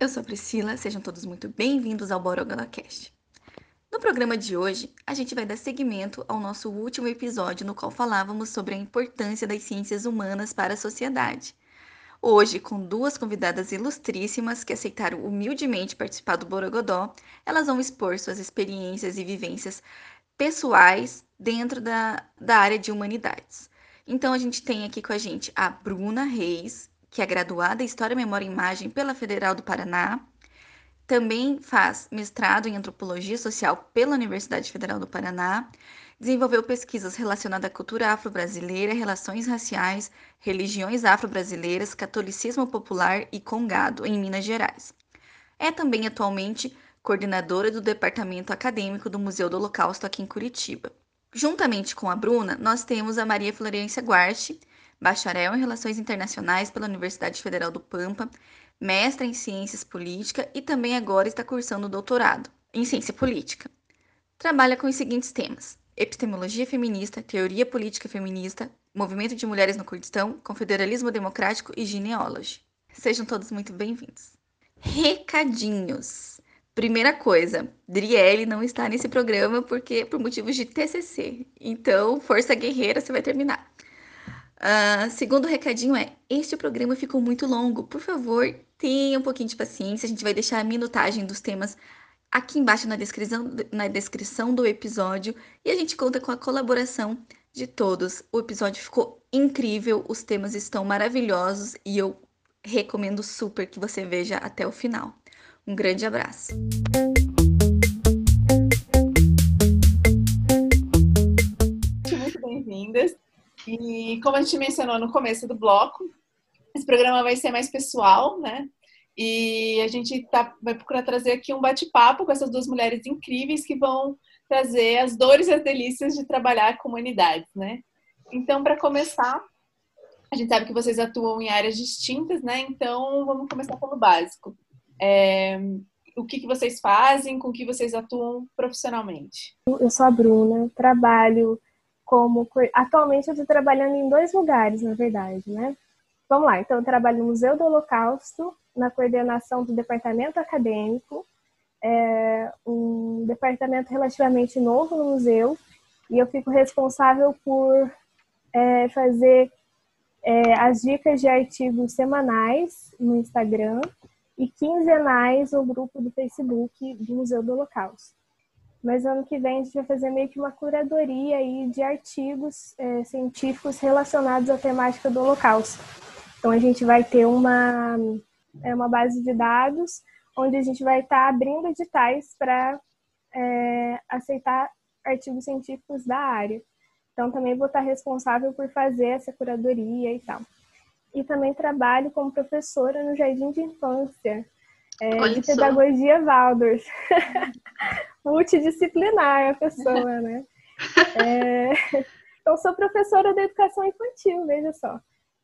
eu sou a Priscila, sejam todos muito bem-vindos ao BorogodaCast. No programa de hoje, a gente vai dar seguimento ao nosso último episódio no qual falávamos sobre a importância das ciências humanas para a sociedade. Hoje, com duas convidadas ilustríssimas que aceitaram humildemente participar do Borogodó, elas vão expor suas experiências e vivências pessoais dentro da, da área de humanidades. Então, a gente tem aqui com a gente a Bruna Reis, que é graduada em História, Memória e Imagem pela Federal do Paraná. Também faz mestrado em Antropologia Social pela Universidade Federal do Paraná. Desenvolveu pesquisas relacionadas à cultura afro-brasileira, relações raciais, religiões afro-brasileiras, catolicismo popular e congado em Minas Gerais. É também atualmente coordenadora do Departamento Acadêmico do Museu do Holocausto aqui em Curitiba. Juntamente com a Bruna, nós temos a Maria Florência Guarte, bacharel em Relações Internacionais pela Universidade Federal do Pampa, mestra em Ciências Políticas e também agora está cursando doutorado em Ciência Política. Trabalha com os seguintes temas: epistemologia feminista, teoria política feminista, movimento de mulheres no Kurdistão, confederalismo democrático e genealogia. Sejam todos muito bem-vindos. Recadinhos. Primeira coisa, Driele não está nesse programa porque por motivos de TCC. Então, força guerreira, você vai terminar. Uh, segundo recadinho é: este programa ficou muito longo. Por favor, tenha um pouquinho de paciência. A gente vai deixar a minutagem dos temas aqui embaixo na descrição, na descrição do episódio. E a gente conta com a colaboração de todos. O episódio ficou incrível, os temas estão maravilhosos e eu recomendo super que você veja até o final. Um grande abraço. Muito bem-vindas. E como a gente mencionou no começo do bloco, esse programa vai ser mais pessoal, né? E a gente tá, vai procurar trazer aqui um bate-papo com essas duas mulheres incríveis que vão trazer as dores e as delícias de trabalhar com humanidades, né? Então, para começar, a gente sabe que vocês atuam em áreas distintas, né? Então, vamos começar pelo básico. É, o que, que vocês fazem, com que vocês atuam profissionalmente? Eu sou a Bruna, trabalho como atualmente eu estou trabalhando em dois lugares, na verdade, né? Vamos lá, então eu trabalho no Museu do Holocausto, na coordenação do departamento acadêmico, é um departamento relativamente novo no museu, e eu fico responsável por é, fazer é, as dicas de artigos semanais no Instagram e quinzenais no grupo do Facebook do Museu do Holocausto mas ano que vem a gente vai fazer meio que uma curadoria aí de artigos é, científicos relacionados à temática do Holocausto. Então a gente vai ter uma, é, uma base de dados onde a gente vai estar tá abrindo editais para é, aceitar artigos científicos da área. Então também vou estar tá responsável por fazer essa curadoria e tal. E também trabalho como professora no Jardim de Infância, é, de Pedagogia Waldorf. multidisciplinar a pessoa, né? É... Então, sou professora de educação infantil, veja só.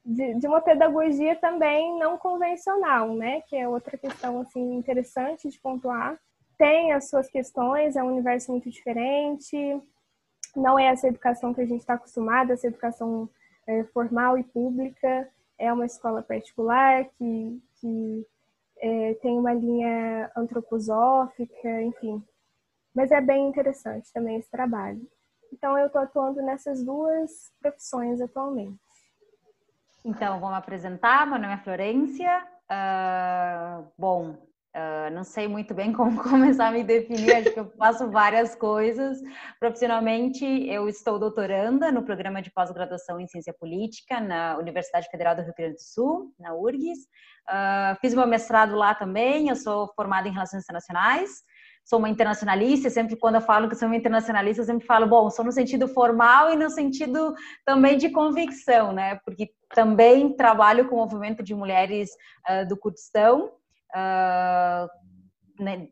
De, de, uma pedagogia também não convencional, né? Que é outra questão, assim, interessante de pontuar. Tem as suas questões, é um universo muito diferente. Não é essa educação que a gente está acostumado, essa educação é, formal e pública. É uma escola particular que, que é, tem uma linha antroposófica, enfim, mas é bem interessante também esse trabalho. Então, eu estou atuando nessas duas profissões atualmente. Então, me apresentar. Meu nome é Florência. Uh, bom, uh, não sei muito bem como começar a me definir, acho que eu faço várias coisas. Profissionalmente, eu estou doutoranda no programa de pós-graduação em Ciência Política na Universidade Federal do Rio Grande do Sul, na URGS. Uh, fiz meu mestrado lá também, eu sou formada em Relações Internacionais sou uma internacionalista, sempre quando eu falo que sou uma internacionalista, eu sempre falo, bom, sou no sentido formal e no sentido também de convicção, né? Porque também trabalho com o movimento de mulheres uh, do Kurdistão, uh, né?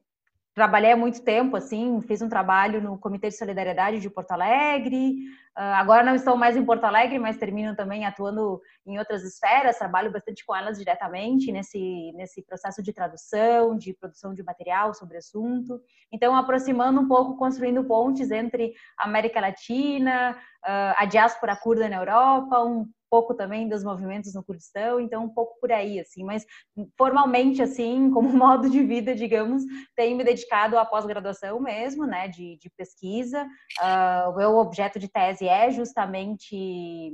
Trabalhei há muito tempo, assim, fiz um trabalho no Comitê de Solidariedade de Porto Alegre. Uh, agora não estou mais em Porto Alegre, mas termino também atuando em outras esferas. Trabalho bastante com elas diretamente nesse, nesse processo de tradução, de produção de material sobre assunto. Então, aproximando um pouco, construindo pontes entre a América Latina, uh, a diáspora curda na Europa, um pouco também dos movimentos no Kurdistão, então um pouco por aí, assim, mas formalmente, assim, como modo de vida, digamos, tenho me dedicado à pós-graduação mesmo, né, de, de pesquisa. Uh, o meu objeto de tese é justamente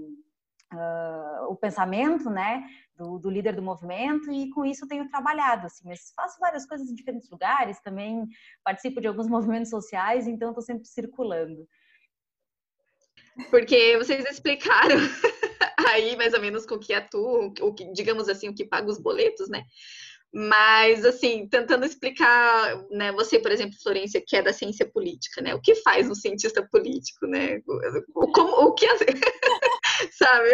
uh, o pensamento, né, do, do, líder do movimento e com isso tenho trabalhado, assim, mas faço várias coisas em diferentes lugares, também participo de alguns movimentos sociais, então estou sempre circulando. Porque vocês explicaram aí mais ou menos com que atuam, o que, digamos assim, o que paga os boletos, né? Mas, assim, tentando explicar, né, você, por exemplo, Florência, que é da ciência política, né? O que faz um cientista político, né? O, como, o que... Sabe?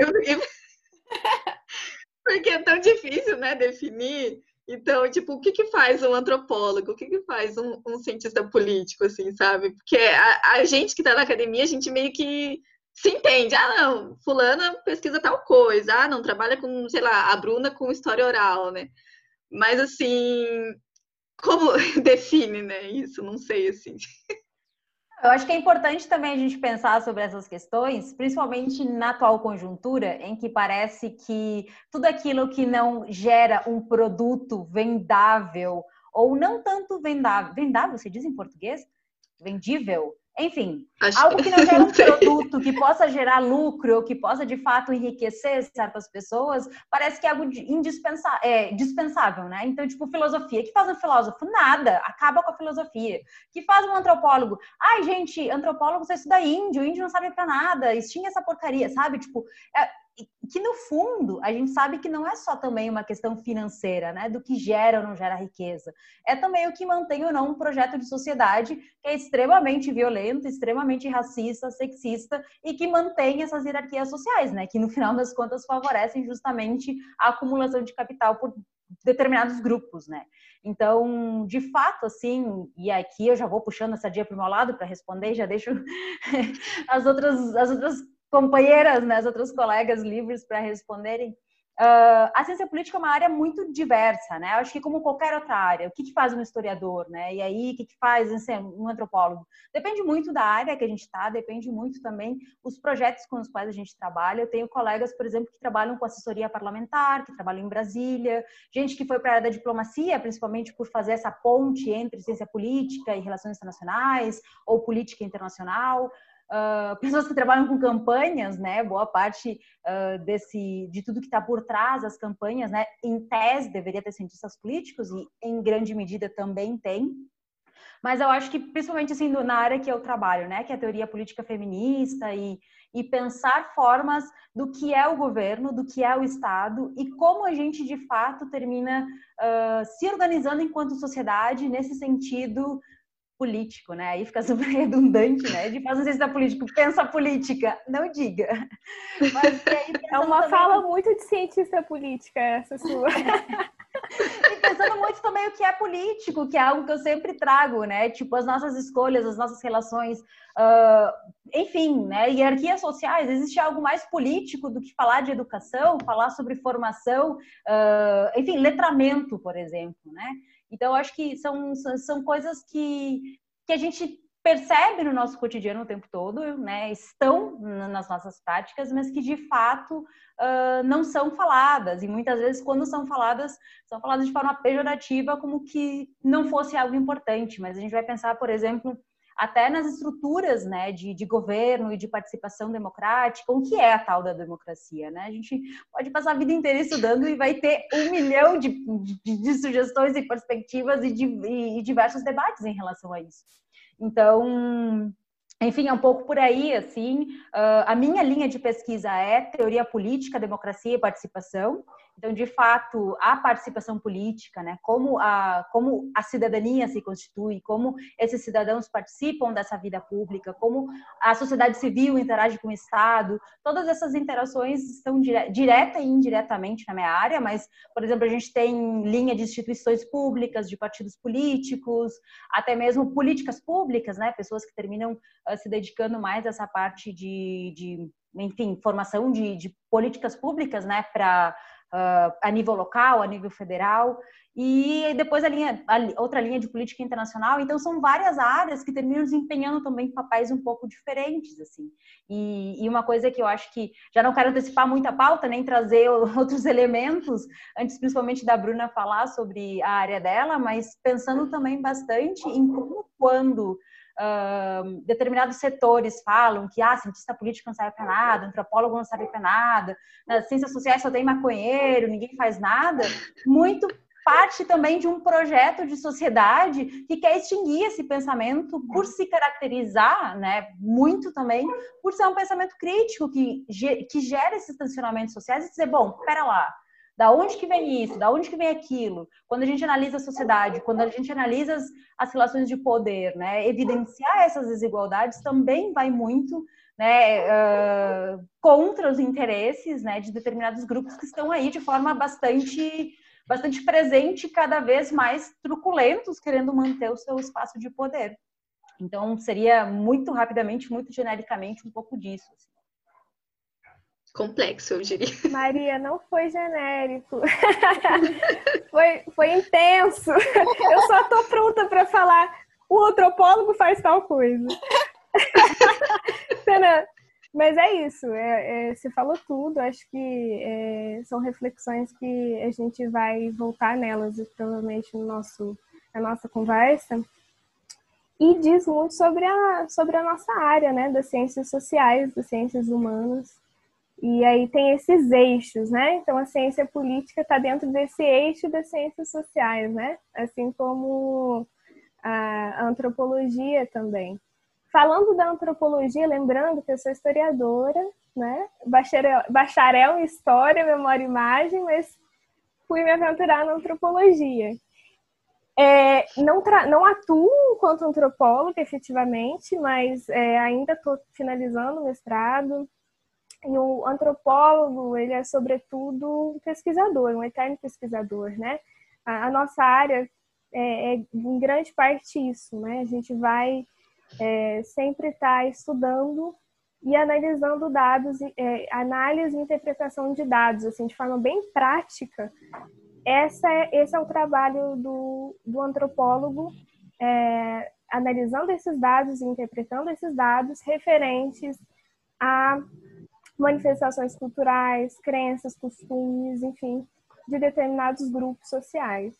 Porque é tão difícil, né, definir. Então, tipo, o que que faz um antropólogo? O que que faz um, um cientista político, assim, sabe? Porque a, a gente que está na academia, a gente meio que se entende. Ah, não, fulana pesquisa tal coisa. Ah, não, trabalha com, sei lá, a Bruna com história oral, né? Mas, assim, como define, né, isso? Não sei, assim. Eu acho que é importante também a gente pensar sobre essas questões, principalmente na atual conjuntura, em que parece que tudo aquilo que não gera um produto vendável, ou não tanto vendável, vendável se diz em português? Vendível? Enfim, Acho algo que não gera um produto que possa gerar lucro ou que possa de fato enriquecer certas pessoas, parece que é algo indispensável, é, dispensável, né? Então, tipo, filosofia. O que faz um filósofo? Nada. Acaba com a filosofia. Que faz um antropólogo? Ai, gente, antropólogo você estuda índio, índio não sabe pra nada, extingue essa porcaria, sabe? Tipo, é, que no fundo a gente sabe que não é só também uma questão financeira, né, do que gera ou não gera riqueza, é também o que mantém ou não um projeto de sociedade que é extremamente violento, extremamente racista, sexista e que mantém essas hierarquias sociais, né, que no final das contas favorecem justamente a acumulação de capital por determinados grupos, né? Então, de fato, assim, e aqui eu já vou puxando essa dia para o meu lado para responder, já deixo as outras as outras companheiras, né, as outras colegas livres para responderem. Uh, a ciência política é uma área muito diversa, né? Eu acho que como qualquer outra área, o que, que faz um historiador, né? E aí, o que, que faz assim, um antropólogo? Depende muito da área que a gente está, depende muito também os projetos com os quais a gente trabalha. Eu tenho colegas, por exemplo, que trabalham com assessoria parlamentar, que trabalham em Brasília, gente que foi para a área da diplomacia, principalmente por fazer essa ponte entre ciência política e relações internacionais ou política internacional uh, pessoas que trabalham com campanhas, né? Boa parte uh, desse, de tudo que está por trás das campanhas, né? Em tese deveria ter cientistas políticos e em grande medida também tem. Mas eu acho que principalmente assim na área que eu trabalho, né? Que é a teoria política feminista e e pensar formas do que é o governo, do que é o Estado e como a gente de fato termina uh, se organizando enquanto sociedade nesse sentido político, né? Aí fica super redundante, né? De fazer ciência político, pensa política, não diga. Mas, é uma também... fala muito de cientista política essa sua. e pensando muito também o que é político, que é algo que eu sempre trago, né? Tipo, as nossas escolhas, as nossas relações, uh, enfim, né? Hierarquias sociais, existe algo mais político do que falar de educação, falar sobre formação, uh, enfim, letramento, por exemplo, né? Então, acho que são, são coisas que, que a gente percebe no nosso cotidiano o tempo todo, né? Estão nas nossas práticas, mas que de fato uh, não são faladas. E muitas vezes, quando são faladas, são faladas de forma pejorativa, como que não fosse algo importante. Mas a gente vai pensar, por exemplo, até nas estruturas né, de, de, governo e de participação democrática, o que é a tal da democracia. Né? A gente pode passar a vida inteira estudando e vai ter um milhão de, de, de sugestões e perspectivas e, e, diversos debates em relação a isso. Então, enfim, é um pouco por aí, assim. Uh, a minha linha de pesquisa é teoria política, democracia e participação. Então, de fato, a participação política, né, como a, como a cidadania se constitui, como esses cidadãos participam dessa vida pública, como a sociedade civil interage com o Estado, todas essas interações estão dire direta e indiretamente na minha área, mas, por exemplo, a gente tem linha de instituições públicas, de partidos políticos, até mesmo políticas públicas, né, pessoas que terminam uh, se dedicando mais a essa parte de, de enfim, formação de, de políticas públicas, né, para uh, a nível local, a nível federal, e depois a linha, a outra linha de política internacional. Então são várias áreas que terminam desempenhando também papéis um pouco diferentes, assim. E, e, uma coisa que eu acho que já não quero antecipar muita pauta, nem trazer outros elementos, antes principalmente da Bruna falar sobre a área dela, mas pensando também bastante em como quando Uh, determinados setores falam que ah, cientista político não serve para nada, antropólogo não serve para nada, nas ciências sociais só tem maconheiro, ninguém faz nada, muito parte também de um projeto de sociedade que quer extinguir esse pensamento por se caracterizar, né, muito também por ser um pensamento crítico que, que gera esses tensionamentos sociais e dizer, bom, pera lá, da onde que vem isso? Da onde que vem aquilo? Quando a gente analisa a sociedade, quando a gente analisa as, as relações de poder, né, evidenciar essas desigualdades também vai muito né, uh, contra os interesses né, de determinados grupos que estão aí de forma bastante bastante presente, cada vez mais truculentos, querendo manter o seu espaço de poder. Então, seria muito rapidamente, muito genericamente, um pouco disso. Assim. Complexo, eu diria. Maria, não foi genérico. foi, foi intenso. Eu só estou pronta para falar. O antropólogo faz tal coisa. Mas é isso, é, é, você falou tudo, acho que é, são reflexões que a gente vai voltar nelas provavelmente no nosso, na nossa conversa. E diz muito sobre a, sobre a nossa área, né, das ciências sociais, das ciências humanas. E aí tem esses eixos, né? Então a ciência política está dentro desse eixo das ciências sociais, né? Assim como a antropologia também. Falando da antropologia, lembrando que eu sou historiadora, né? Bacharel, bacharel em História, Memória e Imagem, mas fui me aventurar na antropologia. É, não, não atuo enquanto antropóloga, efetivamente, mas é, ainda estou finalizando o mestrado. E o antropólogo, ele é, sobretudo, um pesquisador, um eterno pesquisador, né? A, a nossa área é, é, em grande parte, isso, né? A gente vai é, sempre estar tá estudando e analisando dados, é, análise e interpretação de dados, assim, de forma bem prática. Essa é, esse é o trabalho do, do antropólogo, é, analisando esses dados e interpretando esses dados referentes a manifestações culturais, crenças, costumes, enfim, de determinados grupos sociais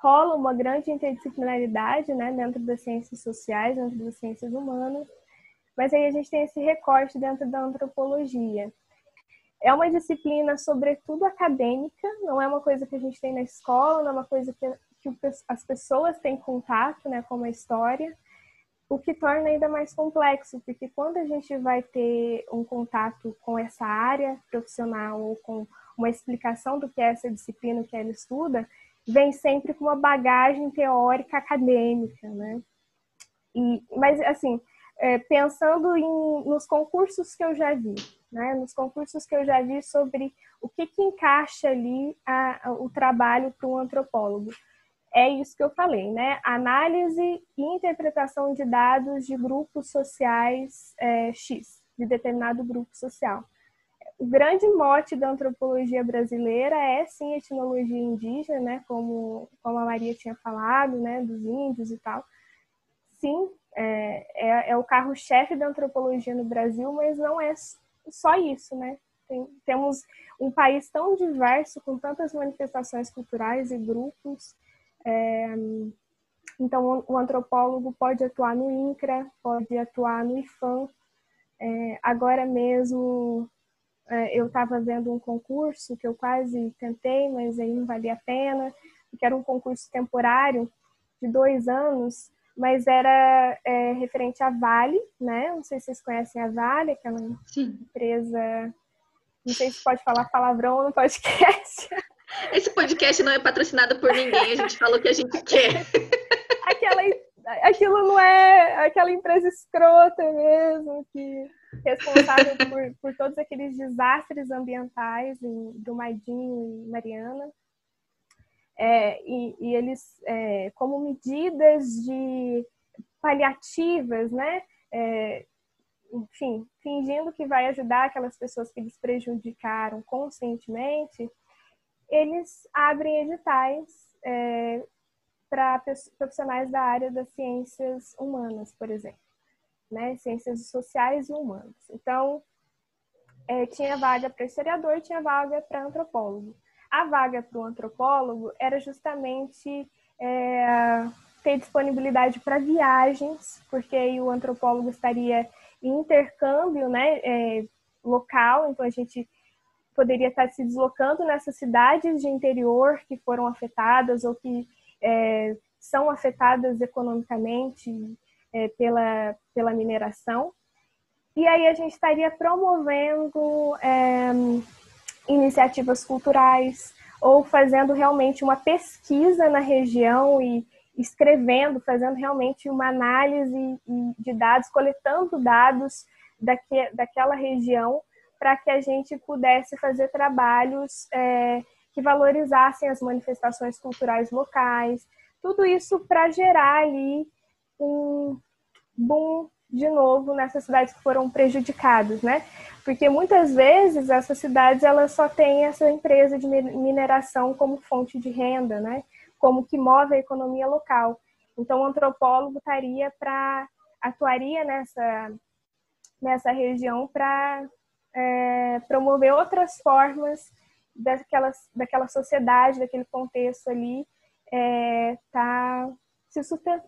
rola uma grande interdisciplinaridade né, dentro das ciências sociais, dentro das ciências humanas, mas aí a gente tem esse recorte dentro da antropologia. É uma disciplina, sobretudo acadêmica, não é uma coisa que a gente tem na escola, não é uma coisa que, que as pessoas têm contato né, com a história, o que torna ainda mais complexo, porque quando a gente vai ter um contato com essa área profissional ou com uma explicação do que é essa disciplina que ela estuda, vem sempre com uma bagagem teórica acadêmica, né? E, mas, assim, é, pensando em, nos concursos que eu já vi, né? Nos concursos que eu já vi sobre o que, que encaixa ali a, a, o trabalho para um antropólogo. É isso que eu falei, né? Análise e interpretação de dados de grupos sociais é, X, de determinado grupo social o grande mote da antropologia brasileira é sim etnologia indígena, né, como, como a Maria tinha falado, né, dos índios e tal. Sim, é, é, é o carro-chefe da antropologia no Brasil, mas não é só isso, né? Tem, temos um país tão diverso, com tantas manifestações culturais e grupos. É, então, o antropólogo pode atuar no INCRA, pode atuar no IFAM. É, agora mesmo, é, eu estava vendo um concurso que eu quase tentei, mas aí não valia a pena, que era um concurso temporário de dois anos, mas era é, referente à Vale, né? Não sei se vocês conhecem a Vale, aquela Sim. empresa. Não sei se pode falar palavrão no podcast. Esse podcast não é patrocinado por ninguém, a gente falou o que a gente quer. Aquela, aquilo não é aquela empresa escrota mesmo, que responsável por, por todos aqueles desastres ambientais em Brumadinho e Mariana. É, e, e, eles, é, como medidas de paliativas, né? É, enfim, fingindo que vai ajudar aquelas pessoas que eles prejudicaram conscientemente, eles abrem editais é, para profissionais da área das ciências humanas, por exemplo, né? Ciências sociais e humanas. Então, é, tinha vaga para historiador, tinha vaga para antropólogo. A vaga para o antropólogo era justamente é, ter disponibilidade para viagens, porque aí o antropólogo estaria em intercâmbio né, é, local, então a gente poderia estar se deslocando nessas cidades de interior que foram afetadas ou que é, são afetadas economicamente é, pela, pela mineração. E aí a gente estaria promovendo é, iniciativas culturais ou fazendo realmente uma pesquisa na região e escrevendo, fazendo realmente uma análise de dados, coletando dados daque, daquela região para que a gente pudesse fazer trabalhos é, que valorizassem as manifestações culturais locais, tudo isso para gerar ali um boom de novo nessas cidades que foram prejudicadas, né? Porque muitas vezes essas cidades elas só têm essa empresa de mineração como fonte de renda, né? Como que move a economia local. Então o antropólogo estaria para atuaria nessa nessa região para é, promover outras formas daquela, daquela sociedade, daquele contexto ali, é, tá se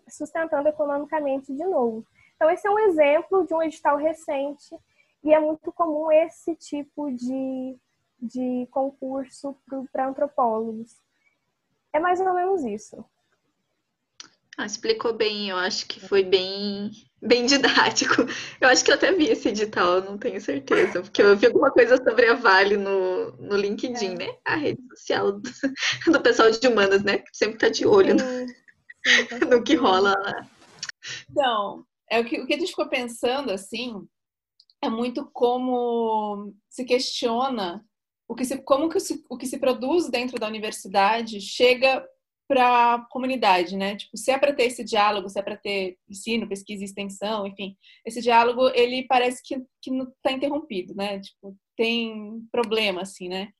sustentando economicamente de novo. Então, esse é um exemplo de um edital recente e é muito comum esse tipo de, de concurso para antropólogos. É mais ou menos isso. Ah, explicou bem, eu acho que foi bem, bem didático. Eu acho que eu até vi esse edital, não tenho certeza, porque eu vi alguma coisa sobre a Vale no, no LinkedIn, é. né? A rede social do, do, pessoal de humanas, né? Que sempre tá de olho sim, sim, no, no que rola lá. Então, é o que, o que a gente ficou pensando, assim, é muito como se questiona o que se, como que se, o que se produz dentro da universidade chega para a comunidade, né? Tipo, se é para ter esse diálogo, se é para ter ensino, pesquisa extensão, enfim, esse diálogo ele parece que, que não está interrompido, né? Tipo, tem problema, assim, né?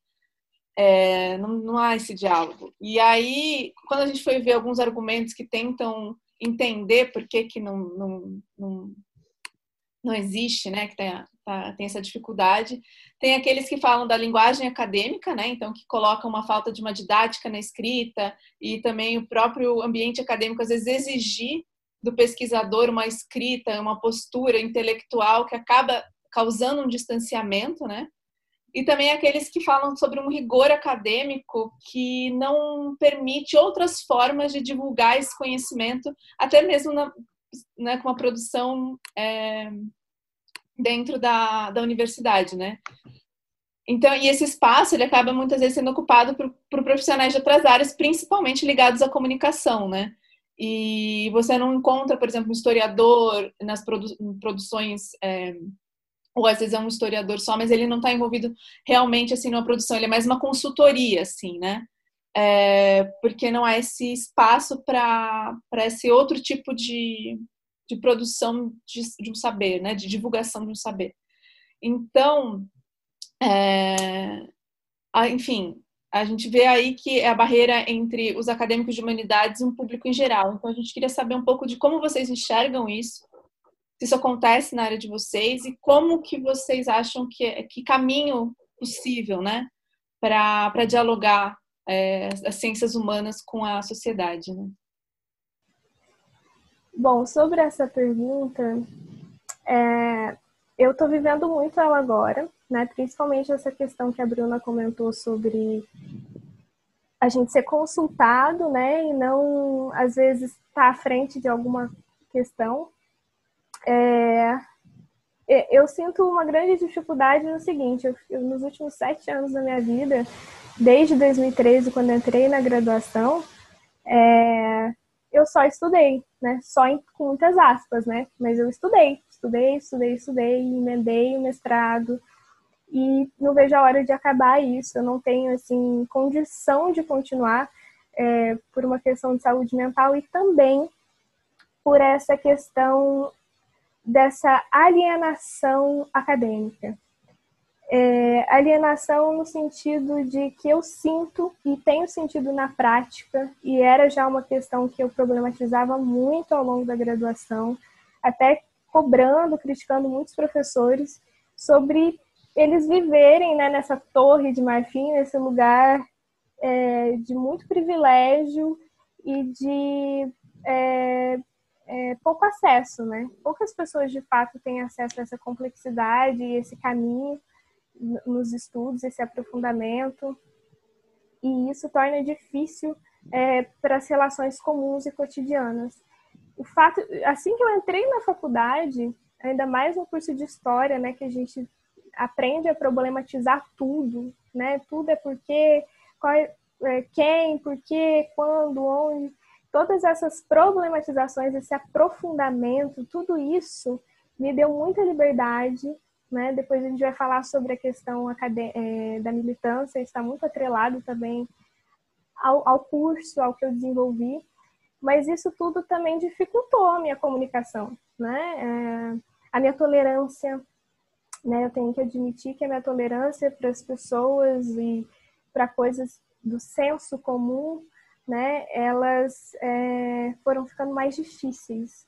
É, não, não há esse diálogo. E aí, quando a gente foi ver alguns argumentos que tentam entender por que, que não, não, não, não existe, né, que tem, tá, tem essa dificuldade. Tem aqueles que falam da linguagem acadêmica, né, então que colocam uma falta de uma didática na escrita e também o próprio ambiente acadêmico às vezes exigir do pesquisador uma escrita, uma postura intelectual que acaba causando um distanciamento, né? e também aqueles que falam sobre um rigor acadêmico que não permite outras formas de divulgar esse conhecimento, até mesmo na, né, com a produção é, dentro da, da universidade, né? Então, e esse espaço ele acaba muitas vezes sendo ocupado por, por profissionais de outras áreas, principalmente ligados à comunicação, né? E você não encontra, por exemplo, um historiador nas produ produções é, ou às vezes é um historiador só, mas ele não está envolvido realmente assim numa produção, ele é mais uma consultoria, assim, né? É, porque não há esse espaço para esse outro tipo de, de produção de, de, um saber, né? De divulgação de um saber. Então, é, enfim, a gente vê aí que é a barreira entre os acadêmicos de humanidades e um público em geral. Então, a gente queria saber um pouco de como vocês enxergam isso se isso acontece na área de vocês e como que vocês acham que, é, que caminho possível, né, para dialogar é, as ciências humanas com a sociedade, né? Bom, sobre essa pergunta, é, eu estou vivendo muito ela agora, né? Principalmente essa questão que a Bruna comentou sobre a gente ser consultado, né? E não, às vezes, estar tá à frente de alguma questão. É, eu sinto uma grande dificuldade no seguinte: eu, eu, nos últimos sete anos da minha vida, desde 2013, quando entrei na graduação, é, eu só estudei, né? Só em, com muitas aspas, né? Mas eu estudei, estudei, estudei, estudei, emendei o mestrado e não vejo a hora de acabar isso. Eu não tenho assim condição de continuar é, por uma questão de saúde mental e também por essa questão dessa alienação acadêmica. É, alienação no sentido de que eu sinto e tenho sentido na prática, e era já uma questão que eu problematizava muito ao longo da graduação, até cobrando, criticando muitos professores sobre eles viverem né, nessa torre de marfim, nesse lugar é, de muito privilégio e de é, é, pouco acesso, né? Poucas pessoas de fato têm acesso a essa complexidade e esse caminho nos estudos, esse aprofundamento, e isso torna difícil é, para as relações comuns e cotidianas. O fato, assim que eu entrei na faculdade, ainda mais no curso de história, né, que a gente aprende a problematizar tudo, né? Tudo é porque, qual, é, é quem, por quê, quando, onde. Todas essas problematizações, esse aprofundamento, tudo isso me deu muita liberdade. Né? Depois a gente vai falar sobre a questão é, da militância, está muito atrelado também ao, ao curso, ao que eu desenvolvi. Mas isso tudo também dificultou a minha comunicação, né? É, a minha tolerância, né? Eu tenho que admitir que a minha tolerância para as pessoas e para coisas do senso comum, né? Elas é, foram ficando mais difíceis.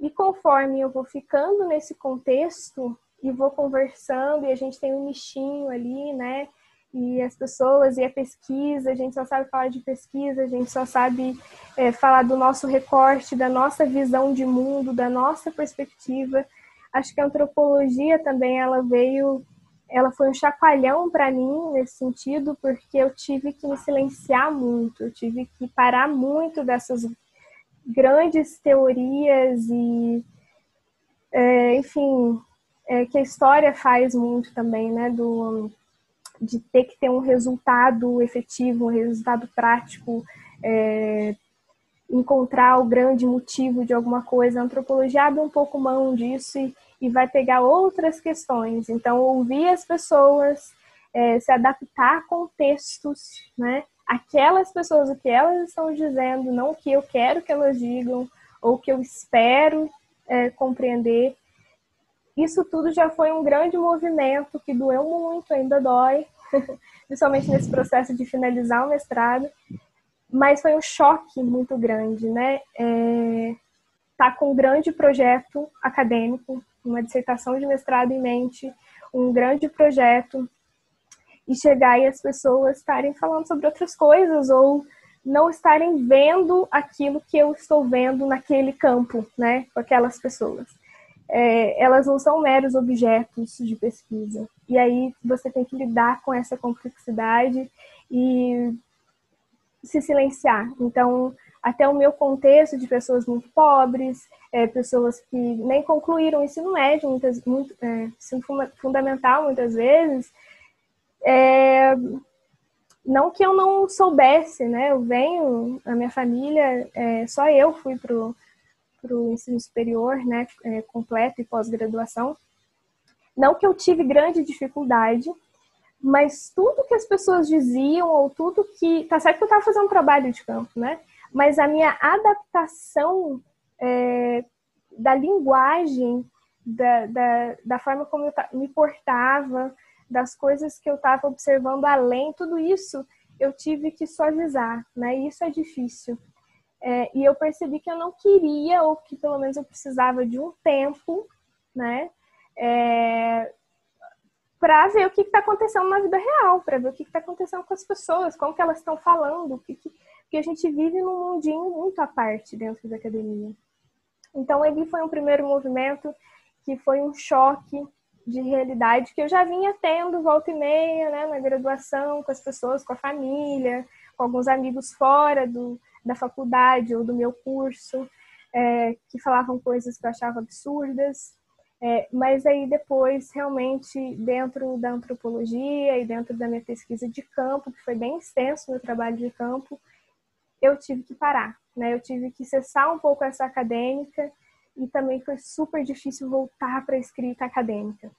E conforme eu vou ficando nesse contexto e vou conversando e a gente tem um nichinho ali, né? E as pessoas e a pesquisa, a gente só sabe falar de pesquisa, a gente só sabe é, falar do nosso recorte, da nossa visão de mundo, da nossa perspectiva acho que a antropologia também ela veio, ela foi um chacoalhão para mim nesse sentido, porque eu tive que me silenciar muito, eu tive que parar muito dessas grandes teorias e, é, enfim, é, que a história faz muito também, né, do de ter que ter um resultado efetivo, um resultado prático, é, encontrar o grande motivo de alguma coisa. A antropologia abre um pouco mão disso e, e vai pegar outras questões. Então, ouvir as pessoas, é, se adaptar a contextos, né? Aquelas pessoas, o que elas estão dizendo, não o que eu quero que elas digam, ou o que eu espero é, compreender. Isso tudo já foi um grande movimento que doeu muito, ainda dói, principalmente nesse processo de finalizar o mestrado, mas foi um choque muito grande, né? É, tá com um grande projeto acadêmico, uma dissertação de mestrado em mente, um grande projeto, e chegar e as pessoas estarem falando sobre outras coisas ou não estarem vendo aquilo que eu estou vendo naquele campo, né, com aquelas pessoas. É, elas não são meros objetos de pesquisa. E aí você tem que lidar com essa complexidade e se silenciar. Então, até o meu contexto de pessoas muito pobres, é, pessoas que nem concluíram o ensino médio, muitas, muito, é, ensino fundamental muitas vezes, é, não que eu não soubesse, né? Eu venho, a minha família, é, só eu fui pro o ensino superior, né? É, completo e pós-graduação. Não que eu tive grande dificuldade, mas tudo que as pessoas diziam, ou tudo que. Tá certo que eu estava fazendo um trabalho de campo, né? Mas a minha adaptação é, da linguagem, da, da, da, forma como eu me portava, das coisas que eu estava observando além, tudo isso eu tive que suavizar, né? E isso é difícil. É, e eu percebi que eu não queria, ou que pelo menos eu precisava de um tempo, né? É, para ver o que está acontecendo na vida real, para ver o que está acontecendo com as pessoas, como que elas estão falando, que, que, porque a gente vive num mundinho muito à parte dentro da academia. Então, ele foi um primeiro movimento que foi um choque de realidade que eu já vinha tendo volta e meia, né, na graduação, com as pessoas, com a família, com alguns amigos fora do, da faculdade ou do meu curso, é, que falavam coisas que eu achava absurdas, é, mas aí depois, realmente, dentro da antropologia e dentro da minha pesquisa de campo, que foi bem extenso meu trabalho de campo, eu tive que parar, né? Eu tive que cessar um pouco essa acadêmica e também foi super difícil voltar para a escrita acadêmica.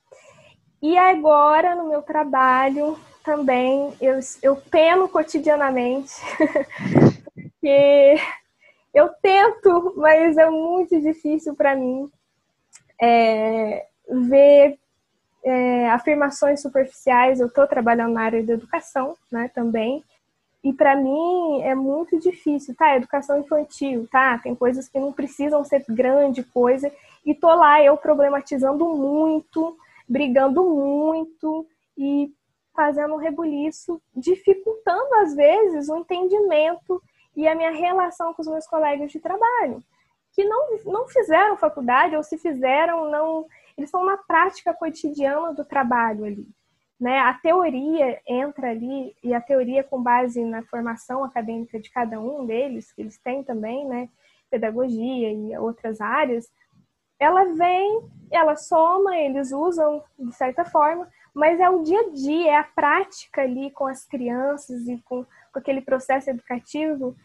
E agora, no meu trabalho, também, eu, eu peno cotidianamente, porque eu tento, mas é muito difícil para mim é, ver é, afirmações superficiais. Eu estou trabalhando na área da educação, né, também. E para mim é muito difícil, tá? Educação infantil, tá? Tem coisas que não precisam ser grande coisa. E tô lá eu problematizando muito, brigando muito e fazendo um rebuliço, dificultando às vezes o entendimento e a minha relação com os meus colegas de trabalho, que não, não fizeram faculdade ou se fizeram, não, eles estão na prática cotidiana do trabalho ali. Né? A teoria entra ali, e a teoria com base na formação acadêmica de cada um deles, que eles têm também, né? pedagogia e outras áreas, ela vem, ela soma, eles usam de certa forma, mas é o dia a dia, é a prática ali com as crianças e com, com aquele processo educativo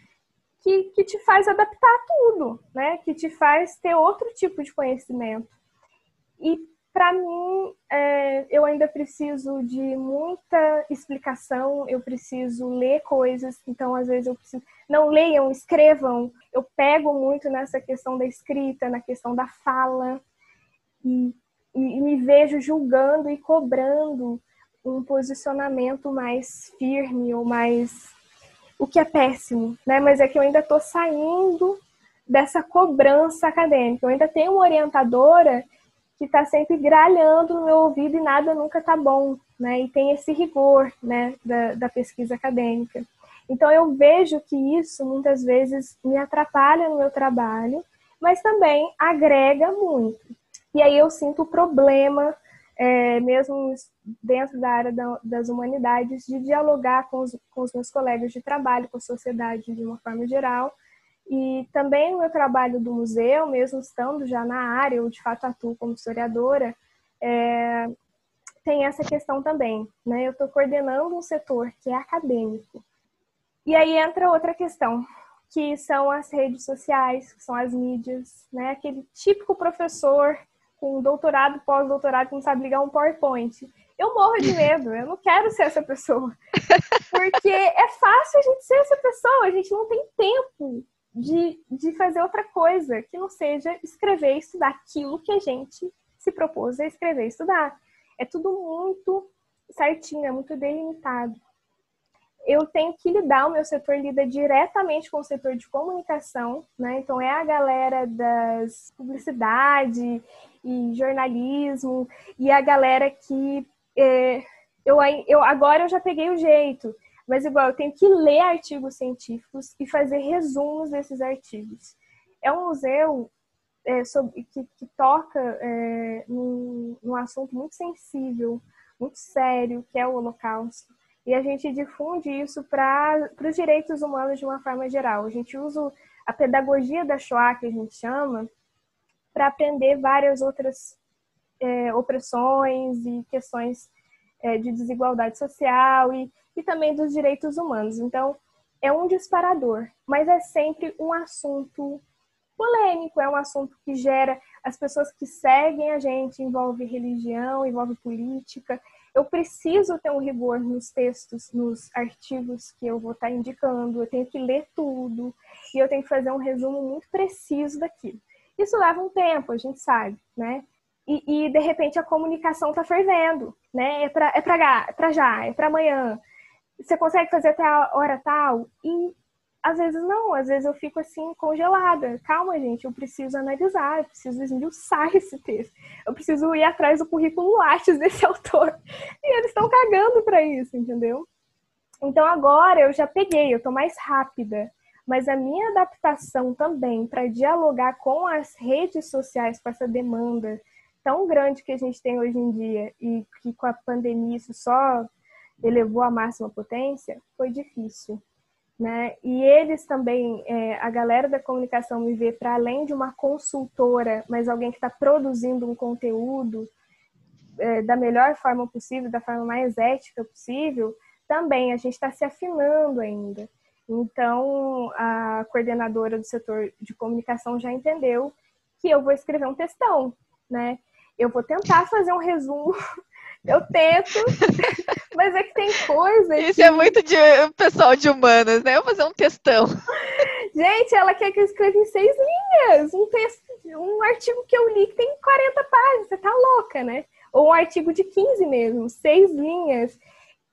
que, que te faz adaptar tudo, né? Que te faz ter outro tipo de conhecimento. E para mim, é, eu ainda preciso de muita explicação, eu preciso ler coisas, então às vezes eu preciso. Não leiam, escrevam. Eu pego muito nessa questão da escrita, na questão da fala, e, e me vejo julgando e cobrando um posicionamento mais firme ou mais. O que é péssimo, né? Mas é que eu ainda estou saindo dessa cobrança acadêmica. Eu ainda tenho uma orientadora que está sempre gralhando no meu ouvido e nada nunca está bom, né? E tem esse rigor, né, da, da pesquisa acadêmica. Então eu vejo que isso muitas vezes me atrapalha no meu trabalho, mas também agrega muito. E aí eu sinto o problema, é, mesmo dentro da área da, das humanidades, de dialogar com os, com os meus colegas de trabalho, com a sociedade de uma forma geral, e também no meu trabalho do museu, mesmo estando já na área, eu de fato atuo como historiadora, é, tem essa questão também. Né? Eu estou coordenando um setor que é acadêmico. E aí entra outra questão, que são as redes sociais, que são as mídias, né? aquele típico professor com doutorado, pós-doutorado, que não sabe ligar um PowerPoint. Eu morro de medo, eu não quero ser essa pessoa. Porque é fácil a gente ser essa pessoa, a gente não tem tempo de, de fazer outra coisa que não seja escrever e estudar aquilo que a gente se propôs a escrever e estudar. É tudo muito certinho, é muito delimitado. Eu tenho que lidar, o meu setor lida diretamente com o setor de comunicação, né? Então é a galera das publicidade e jornalismo e a galera que é, eu, eu agora eu já peguei o jeito mas igual, eu tenho que ler artigos científicos e fazer resumos desses artigos. É um museu é, sobre, que, que, toca é, num, num assunto muito sensível, muito sério, que é o Holocausto. E a gente difunde isso para os direitos humanos de uma forma geral. A gente usa a pedagogia da Shoah, que a gente chama, para aprender várias outras é, opressões e questões é, de desigualdade social e e também dos direitos humanos. Então, é um disparador, mas é sempre um assunto polêmico, é um assunto que gera as pessoas que seguem a gente, envolve religião, envolve política. Eu preciso ter um rigor nos textos, nos artigos que eu vou estar indicando, eu tenho que ler tudo e eu tenho que fazer um resumo muito preciso daquilo. Isso leva um tempo, a gente sabe, né? E, e de repente a comunicação está fervendo, né? É para é pra já, é para amanhã você consegue fazer até a hora tal? E às vezes não, às vezes eu fico assim congelada. Calma, gente, eu preciso analisar, eu preciso esmiuçar esse texto. Eu preciso ir atrás do currículo Lattes desse autor. E eles estão cagando para isso, entendeu? Então agora eu já peguei, eu tô mais rápida. Mas a minha adaptação também para dialogar com as redes sociais, com essa demanda tão grande que a gente tem hoje em dia e que com a pandemia isso só elevou à máxima potência, foi difícil. Né? E eles também, é, a galera da comunicação me vê para além de uma consultora, mas alguém que está produzindo um conteúdo é, da melhor forma possível, da forma mais ética possível, também a gente está se afinando ainda. Então, a coordenadora do setor de comunicação já entendeu que eu vou escrever um textão, né? Eu vou tentar fazer um resumo eu tento, mas é que tem coisa. Isso que... é muito de pessoal de humanas, né? Eu vou fazer um textão. Gente, ela quer que eu escreva em seis linhas. Um texto, um artigo que eu li que tem 40 páginas. Você tá louca, né? ou um artigo de 15 mesmo, seis linhas,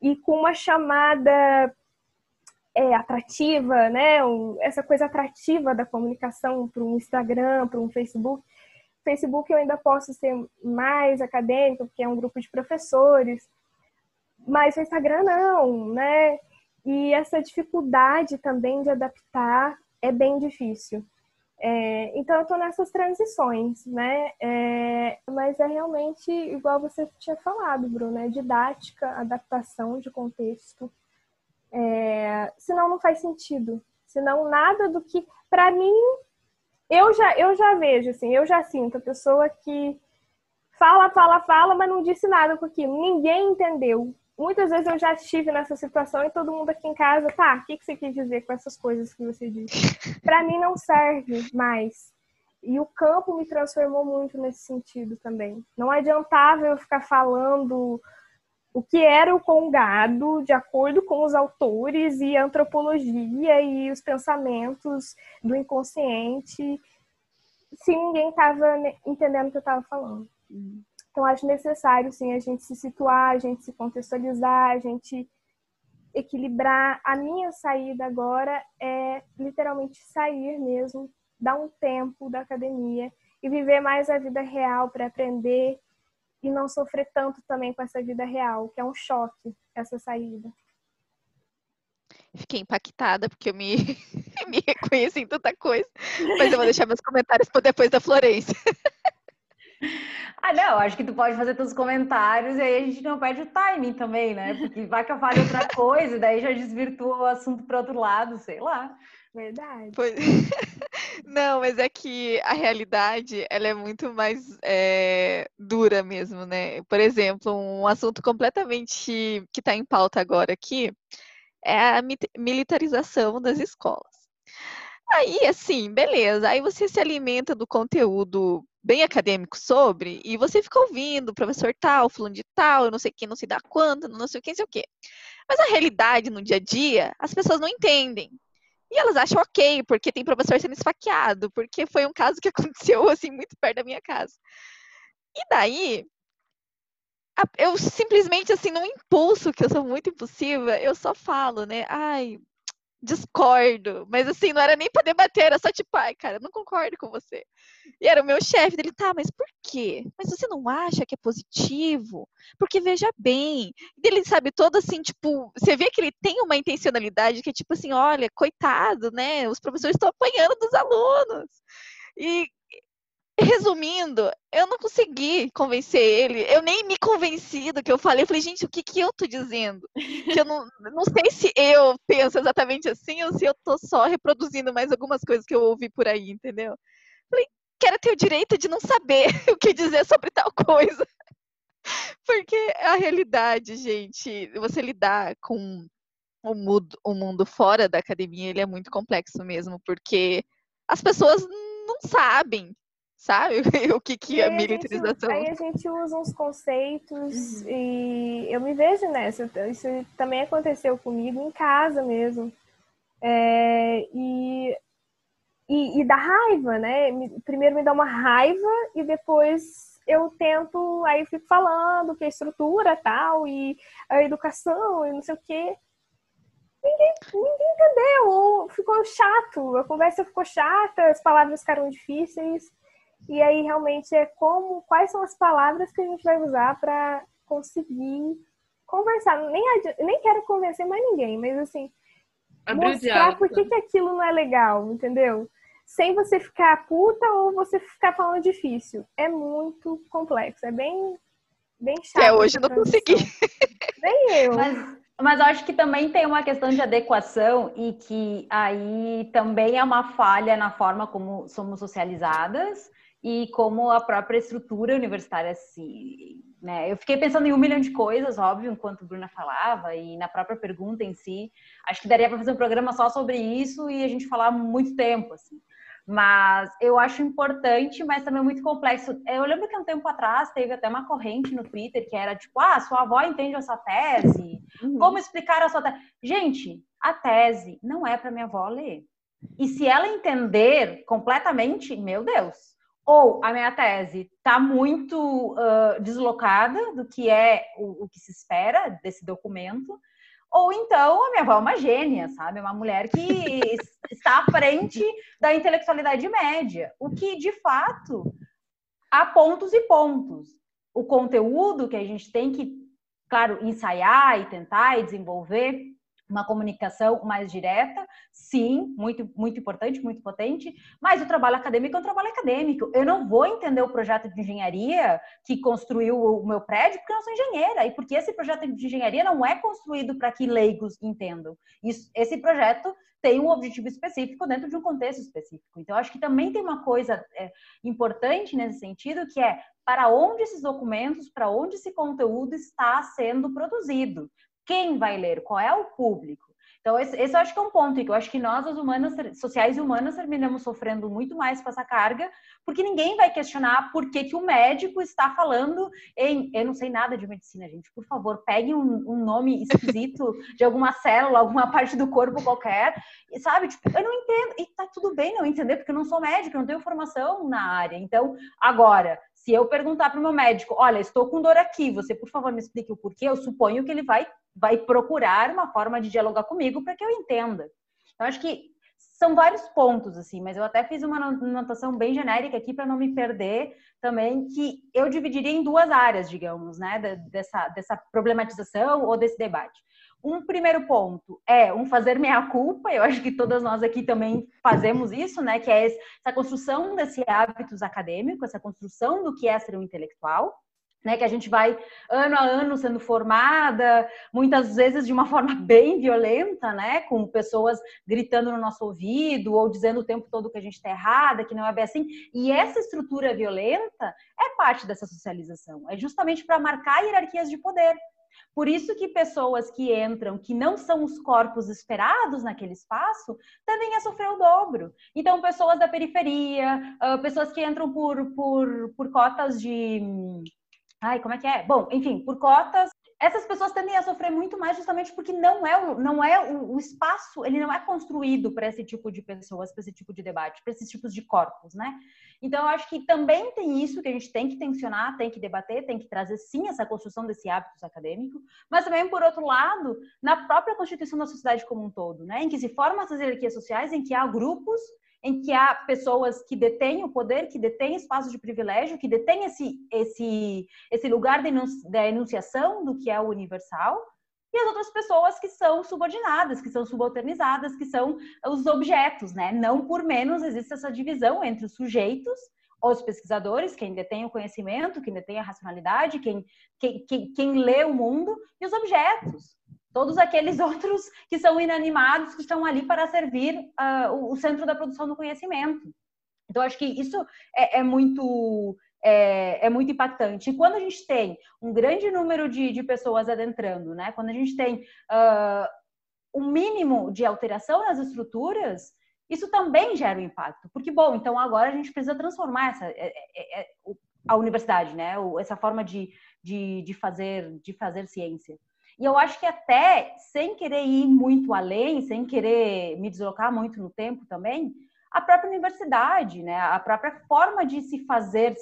e com uma chamada é, atrativa, né? essa coisa atrativa da comunicação para um Instagram, para um Facebook. Facebook eu ainda posso ser mais acadêmico, porque é um grupo de professores, mas o Instagram não, né? E essa dificuldade também de adaptar é bem difícil. É, então, eu estou nessas transições, né? É, mas é realmente igual você tinha falado, Bruno, é didática, adaptação de contexto. É, senão, não faz sentido. Senão, nada do que. Para mim, eu já, eu já vejo, assim, eu já sinto a pessoa que fala, fala, fala, mas não disse nada com aquilo. Ninguém entendeu muitas vezes eu já estive nessa situação e todo mundo aqui em casa, tá, o que, que você quis dizer com essas coisas que você disse? Para mim não serve mais. E o campo me transformou muito nesse sentido também. Não adiantava eu ficar falando o que era o congado de acordo com os autores e a antropologia e os pensamentos do inconsciente se ninguém estava entendendo o que eu estava falando. Então, acho necessário, sim, a gente se situar, a gente se contextualizar, a gente equilibrar. A minha saída agora é literalmente sair mesmo, dar um tempo da academia e viver mais a vida real para aprender e não sofrer tanto também com essa vida real, que é um choque essa saída. Fiquei impactada porque eu me, me reconheci em tanta coisa, mas eu vou deixar meus comentários para depois da Florência. Ah, não, acho que tu pode fazer teus comentários e aí a gente não perde o timing também, né? Porque vai que eu fale outra coisa, e daí já desvirtua o assunto para outro lado, sei lá. Verdade. Pois... Não, mas é que a realidade ela é muito mais é, dura mesmo, né? Por exemplo, um assunto completamente que está em pauta agora aqui é a militarização das escolas. Aí, assim, beleza. Aí você se alimenta do conteúdo bem acadêmico sobre, e você fica ouvindo professor tal, falando de tal, eu não sei quem, não sei da quanto, não sei o que, não sei o que. Mas a realidade no dia a dia, as pessoas não entendem. E elas acham ok, porque tem professor sendo esfaqueado, porque foi um caso que aconteceu, assim, muito perto da minha casa. E daí, eu simplesmente, assim, num impulso, que eu sou muito impulsiva, eu só falo, né? Ai, discordo. Mas assim, não era nem para debater, era só tipo, ai, cara, não concordo com você. E era o meu chefe dele, tá, mas por quê? Mas você não acha que é positivo? Porque veja bem. Ele sabe todo assim, tipo, você vê que ele tem uma intencionalidade que é tipo assim, olha, coitado, né? Os professores estão apanhando dos alunos. E resumindo, eu não consegui convencer ele. Eu nem me convenci do que eu falei. Eu falei, gente, o que, que eu tô dizendo? Que eu não, não sei se eu penso exatamente assim ou se eu tô só reproduzindo mais algumas coisas que eu ouvi por aí, entendeu? Falei, quero ter o direito de não saber o que dizer sobre tal coisa. Porque a realidade, gente, você lidar com o mundo, o mundo fora da academia, ele é muito complexo mesmo, porque as pessoas não sabem sabe? o que, que é militarização. Aí a gente usa uns conceitos uhum. e eu me vejo nessa. Isso também aconteceu comigo em casa mesmo. É, e, e, e dá raiva, né? Primeiro me dá uma raiva e depois eu tento, aí fico falando que a estrutura tal, e a educação e não sei o quê. Ninguém, ninguém entendeu, ficou chato, a conversa ficou chata, as palavras ficaram difíceis. E aí realmente é como, quais são as palavras que a gente vai usar para conseguir conversar. Nem, nem quero convencer mais ninguém, mas assim, Abrir mostrar por que, que aquilo não é legal, entendeu? Sem você ficar puta ou você ficar falando difícil. É muito complexo, é bem, bem chato. É, hoje não consegui. Nem eu. Mas, mas acho que também tem uma questão de adequação e que aí também é uma falha na forma como somos socializadas e como a própria estrutura universitária se. Né? Eu fiquei pensando em um milhão de coisas, óbvio, enquanto a Bruna falava, e na própria pergunta em si. Acho que daria para fazer um programa só sobre isso e a gente falar muito tempo, assim. Mas eu acho importante, mas também muito complexo. Eu lembro que um tempo atrás teve até uma corrente no Twitter que era tipo: ah, sua avó entende essa tese, uhum. como explicar a sua tese? Gente, a tese não é para minha avó ler. E se ela entender completamente, meu Deus, ou a minha tese está muito uh, deslocada do que é o, o, que se espera desse documento, ou então a minha avó é uma gênia, sabe? Uma mulher que está à frente da intelectualidade média, o que de fato há pontos e pontos. O conteúdo que a gente tem que, claro, ensaiar e tentar e desenvolver uma comunicação mais direta, sim, muito, muito importante, muito potente, mas o trabalho acadêmico é um trabalho acadêmico. Eu não vou entender o projeto de engenharia que construiu o meu prédio porque eu não sou engenheira, e porque esse projeto de engenharia não é construído para que leigos entendam. Isso, esse projeto tem um objetivo específico dentro de um contexto específico. Então, acho que também tem uma coisa é, importante nesse sentido, que é para onde esses documentos, para onde esse conteúdo está sendo produzido. Quem vai ler? Qual é o público? Então, esse, esse eu acho que é um ponto, que eu acho que nós, as humanas, sociais e humanas, terminamos sofrendo muito mais com essa carga, porque ninguém vai questionar por que, que o médico está falando em. Eu não sei nada de medicina, gente. Por favor, pegue um, um nome esquisito de alguma célula, alguma parte do corpo qualquer, e sabe? Tipo, eu não entendo. E tá tudo bem não entender, porque eu não sou médico, eu não tenho formação na área. Então, agora, se eu perguntar para o meu médico, olha, estou com dor aqui, você por favor me explique o porquê, eu suponho que ele vai vai procurar uma forma de dialogar comigo para que eu entenda. Eu acho que são vários pontos, assim, mas eu até fiz uma anotação bem genérica aqui para não me perder também, que eu dividiria em duas áreas, digamos, né, dessa, dessa problematização ou desse debate. Um primeiro ponto é um fazer meia-culpa, eu acho que todas nós aqui também fazemos isso, né, que é essa construção desse hábitos acadêmico, essa construção do que é ser um intelectual, né, que a gente vai ano a ano sendo formada, muitas vezes de uma forma bem violenta, né, com pessoas gritando no nosso ouvido ou dizendo o tempo todo que a gente está errada, que não é bem assim. E essa estrutura violenta é parte dessa socialização, é justamente para marcar hierarquias de poder. Por isso que pessoas que entram, que não são os corpos esperados naquele espaço, tendem a sofrer o dobro. Então, pessoas da periferia, pessoas que entram por, por, por cotas de Ai, como é que é? Bom, enfim, por cotas, essas pessoas tendem a sofrer muito mais justamente porque não é o, não é o, o espaço, ele não é construído para esse tipo de pessoas, para esse tipo de debate, para esses tipos de corpos, né? Então, eu acho que também tem isso que a gente tem que tensionar, tem que debater, tem que trazer sim essa construção desse hábito acadêmico, mas também, por outro lado, na própria constituição da sociedade como um todo, né? Em que se formam essas hierarquias sociais, em que há grupos em que há pessoas que detêm o poder, que detêm espaços de privilégio, que detêm esse, esse, esse lugar da enunciação do que é o universal, e as outras pessoas que são subordinadas, que são subalternizadas, que são os objetos, né? Não por menos existe essa divisão entre os sujeitos, os pesquisadores, quem detém o conhecimento, quem detém a racionalidade, quem, quem, quem, quem lê o mundo, e os objetos, todos aqueles outros que são inanimados, que estão ali para servir uh, o centro da produção do conhecimento. Então, acho que isso é, é muito é, é, muito impactante. E quando a gente tem um grande número de, de pessoas adentrando, né? quando a gente tem uh, um mínimo de alteração nas estruturas, isso também gera um impacto. Porque, bom, então agora a gente precisa transformar essa, é, é, é a universidade, né? essa forma de, de, de, fazer, de fazer ciência. E eu acho que até sem querer ir muito além, sem querer me deslocar muito no tempo também, a própria universidade, né, a própria forma de se fazer,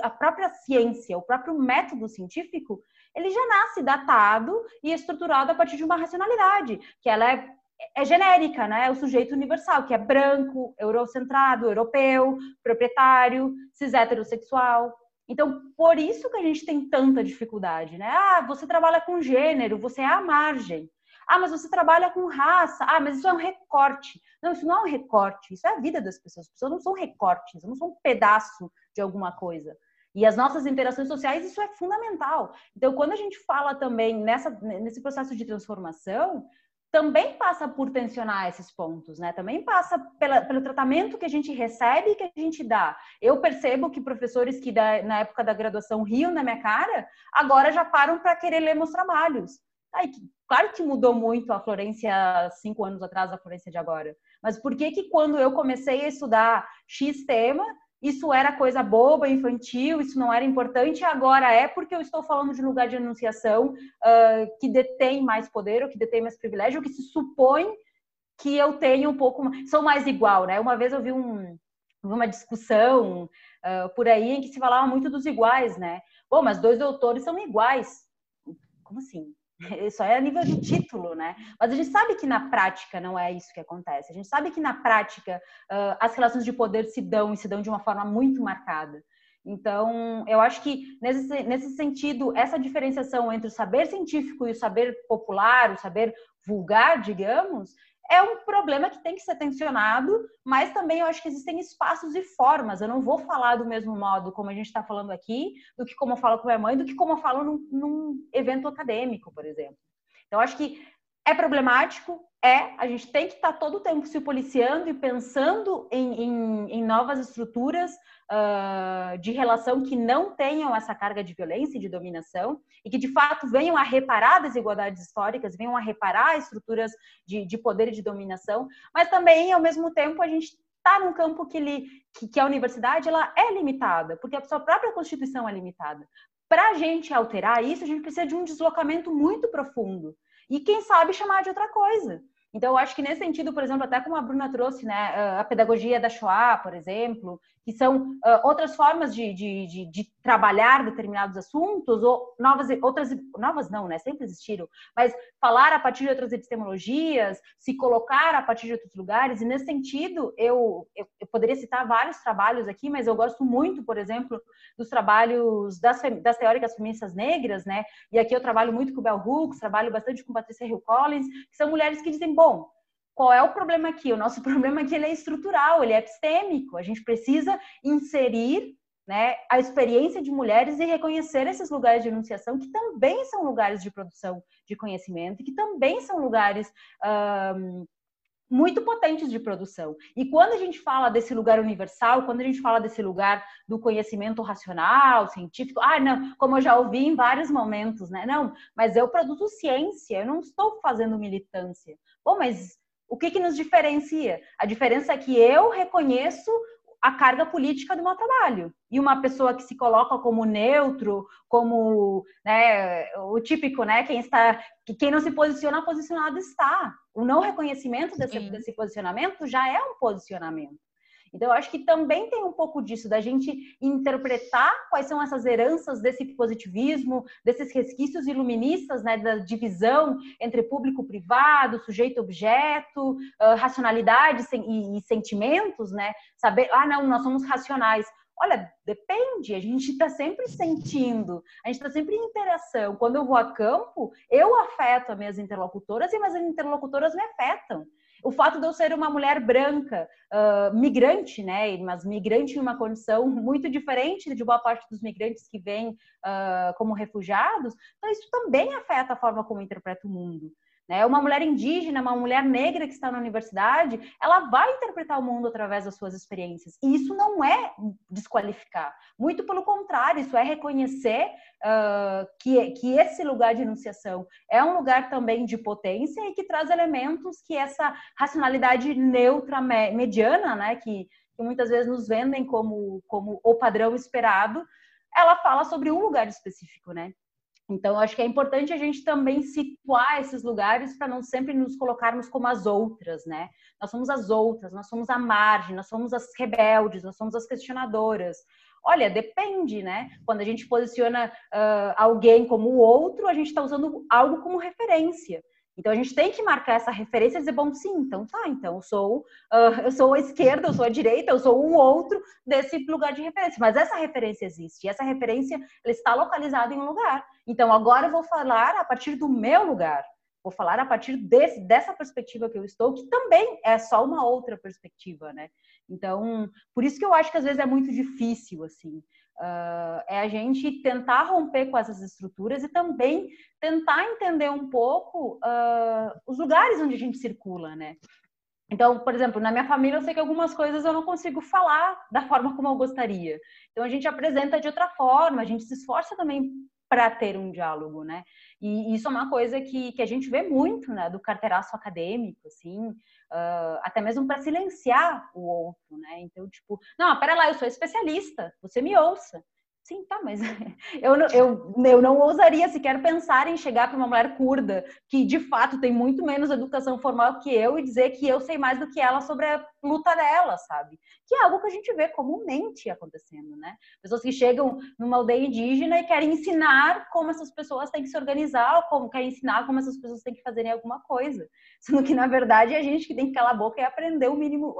a própria ciência, o próprio método científico, ele já nasce datado e estruturado a partir de uma racionalidade, que ela é, é genérica, né? É o sujeito universal, que é branco, eurocentrado, europeu, proprietário, cis heterossexual. Então, por isso que a gente tem tanta dificuldade, né? Ah, você trabalha com gênero, você é à margem. Ah, mas você trabalha com raça. Ah, mas isso é um recorte. Não, isso não é um recorte, isso é a vida das pessoas. As pessoas não são recortes, não são um pedaço de alguma coisa. E as nossas interações sociais, isso é fundamental. Então, quando a gente fala também nessa, nesse processo de transformação, também passa por tensionar esses pontos, né? Também passa pela, pelo tratamento que a gente recebe e que a gente dá. Eu percebo que professores que da, na época da graduação riam na minha cara, agora já param para querer ler meus trabalhos. Aí, claro que mudou muito a Florência cinco anos atrás, a Florência de agora. Mas por que que quando eu comecei a estudar X tema, isso era coisa boba, infantil, isso não era importante, agora é porque eu estou falando de um lugar de enunciação uh, que detém mais poder, ou que detém mais privilégio, ou que se supõe que eu tenho um pouco, sou mais igual, né? Uma vez eu vi um, uma discussão uh, por aí em que se falava muito dos iguais, né? Bom, mas dois doutores são iguais. Como assim? Isso é a nível de título, né? Mas a gente sabe que na prática não é isso que acontece. A gente sabe que na prática uh, as relações de poder se dão e se dão de uma forma muito marcada. Então, eu acho que nesse, nesse sentido, essa diferenciação entre o saber científico e o saber popular, o saber vulgar, digamos, é um problema que tem que ser tensionado, mas também eu acho que existem espaços e formas. Eu não vou falar do mesmo modo como a gente está falando aqui, do que como eu falo com minha mãe, do que como eu falo num, num evento acadêmico, por exemplo. Então, acho que é problemático, é, a gente tem que estar tá todo o tempo se policiando e pensando em, em, em novas estruturas uh, de relação que não tenham essa carga de violência e de dominação e que, de fato, venham a reparar desigualdades históricas, venham a reparar estruturas de, de poder e de dominação, mas também, ao mesmo tempo, a gente está num campo que, que, que, a universidade ela é limitada, porque a sua própria Constituição é limitada. Para a gente alterar isso, a gente precisa de um deslocamento muito profundo e quem sabe chamar de outra coisa. Então, eu acho que nesse sentido, por exemplo, até como a Bruna trouxe, né, a pedagogia da Shoah, por exemplo, que são uh, outras formas de, de, de, de, trabalhar determinados assuntos, ou novas, outras, novas não, né, sempre existiram, mas falar a partir de outras epistemologias, se colocar a partir de outros lugares, e nesse sentido, eu, eu, eu poderia citar vários trabalhos aqui, mas eu gosto muito, por exemplo, dos trabalhos das, das teóricas feministas negras, né, e aqui eu trabalho muito com Bell Hooks, trabalho bastante com Patricia Hill Collins, que são mulheres que dizem, bom, qual é o problema aqui? O nosso problema aqui ele é estrutural, ele é epistêmico. A gente precisa inserir né, a experiência de mulheres e reconhecer esses lugares de enunciação que também são lugares de produção de conhecimento, que também são lugares um, muito potentes de produção. E quando a gente fala desse lugar universal, quando a gente fala desse lugar do conhecimento racional, científico, ah, não, como eu já ouvi em vários momentos, né? Não, mas eu produzo ciência, eu não estou fazendo militância. Bom, mas o que, que nos diferencia? A diferença é que eu reconheço a carga política do meu trabalho. E uma pessoa que se coloca como neutro, como né, o típico, né? Quem está, quem não se posiciona, posicionado está. O não reconhecimento desse, desse posicionamento já é um posicionamento. Então, eu acho que também tem um pouco disso, da gente interpretar quais são essas heranças desse positivismo, desses resquícios iluministas, né, da divisão entre público-privado, sujeito-objeto, uh, racionalidade e, e sentimentos, né? Saber, ah, não, nós somos racionais. Olha, depende, a gente está sempre sentindo, a gente está sempre em interação. Quando eu vou a campo, eu afeto as minhas interlocutoras e as minhas interlocutoras me afetam. O fato de eu ser uma mulher branca, uh, migrante, né, mas migrante em uma condição muito diferente de boa parte dos migrantes que vêm uh, como refugiados, então isso também afeta a forma como eu interpreto o mundo. Né? Uma mulher indígena, uma mulher negra que está na universidade, ela vai interpretar o mundo através das suas experiências. E isso não é desqualificar. Muito pelo contrário, isso é reconhecer uh, que, que esse lugar de enunciação é um lugar também de potência e que traz elementos que essa racionalidade neutra, mediana, né, que, que muitas vezes nos vendem como, como o padrão esperado, ela fala sobre um lugar específico, né? Então, acho que é importante a gente também situar esses lugares para não sempre nos colocarmos como as outras, né? Nós somos as outras, nós somos a margem, nós somos as rebeldes, nós somos as questionadoras. Olha, depende, né? Quando a gente posiciona uh, alguém como o outro, a gente está usando algo como referência. Então a gente tem que marcar essa referência e dizer, bom, sim, então tá, então eu sou, uh, eu sou a esquerda, eu sou a direita, eu sou um outro desse lugar de referência. Mas essa referência existe, e essa referência ela está localizada em um lugar. Então agora eu vou falar a partir do meu lugar. Vou falar a partir desse, dessa perspectiva que eu estou, que também é só uma outra perspectiva, né? Então, por isso que eu acho que às vezes é muito difícil, assim. Uh, é a gente tentar romper com essas estruturas e também tentar entender um pouco uh, os lugares onde a gente circula, né? Então, por exemplo, na minha família eu sei que algumas coisas eu não consigo falar da forma como eu gostaria. Então a gente apresenta de outra forma, a gente se esforça também para ter um diálogo, né? E isso é uma coisa que, que a gente vê muito, né? Do carteiraço acadêmico, assim, uh, até mesmo para silenciar o outro, né? Então, tipo, não, pera lá, eu sou especialista, você me ouça. Sim, tá, mas eu, eu, eu não ousaria sequer pensar em chegar para uma mulher curda, que de fato tem muito menos educação formal que eu, e dizer que eu sei mais do que ela sobre a luta dela, sabe? Que é algo que a gente vê comumente acontecendo, né? Pessoas que chegam numa aldeia indígena e querem ensinar como essas pessoas têm que se organizar, como querem ensinar como essas pessoas têm que fazerem alguma coisa. Sendo que, na verdade, é a gente que tem que calar a boca e aprender o mínimo,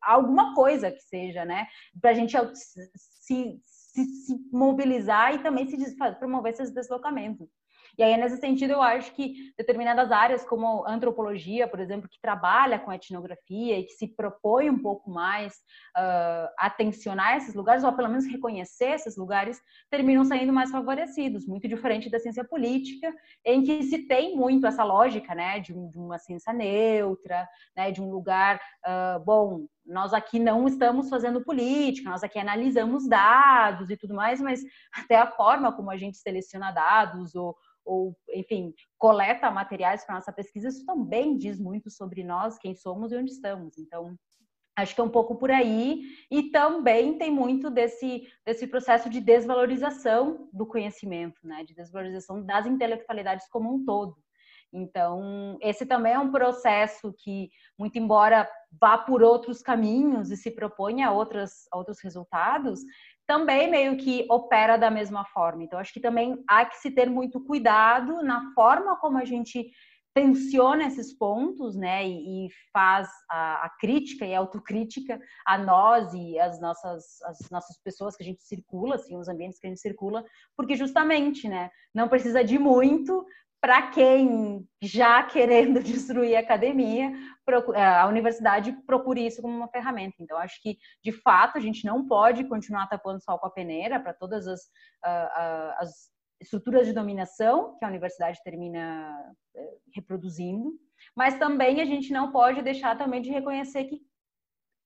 alguma coisa que seja, né? Para a gente se se, se mobilizar e também se promover esses deslocamentos. E aí, nesse sentido, eu acho que determinadas áreas, como antropologia, por exemplo, que trabalha com etnografia e que se propõe um pouco mais uh, atencionar esses lugares, ou pelo menos reconhecer esses lugares, terminam saindo mais favorecidos, muito diferente da ciência política, em que se tem muito essa lógica, né, de, de uma ciência neutra, né, de um lugar, uh, bom, nós aqui não estamos fazendo política, nós aqui analisamos dados e tudo mais, mas até a forma como a gente seleciona dados ou, ou enfim, coleta materiais para nossa pesquisa, isso também diz muito sobre nós, quem somos e onde estamos. Então, acho que é um pouco por aí. E também tem muito desse, desse processo de desvalorização do conhecimento, né? de desvalorização das intelectualidades como um todo. Então, esse também é um processo que, muito embora vá por outros caminhos e se proponha a, outras, a outros resultados, também meio que opera da mesma forma. Então, acho que também há que se ter muito cuidado na forma como a gente tensiona esses pontos, né, e, e faz a, a, crítica e a autocrítica a nós e as nossas, as nossas pessoas que a gente circula, assim, os ambientes que a gente circula, porque justamente, né, não precisa de muito para quem já querendo destruir a academia, é, a universidade procure isso como uma ferramenta. Então, acho que, de fato, a gente não pode continuar tapando sol com a peneira para todas as, as estruturas de dominação que a universidade termina é, reproduzindo, mas também a gente não pode deixar também de reconhecer que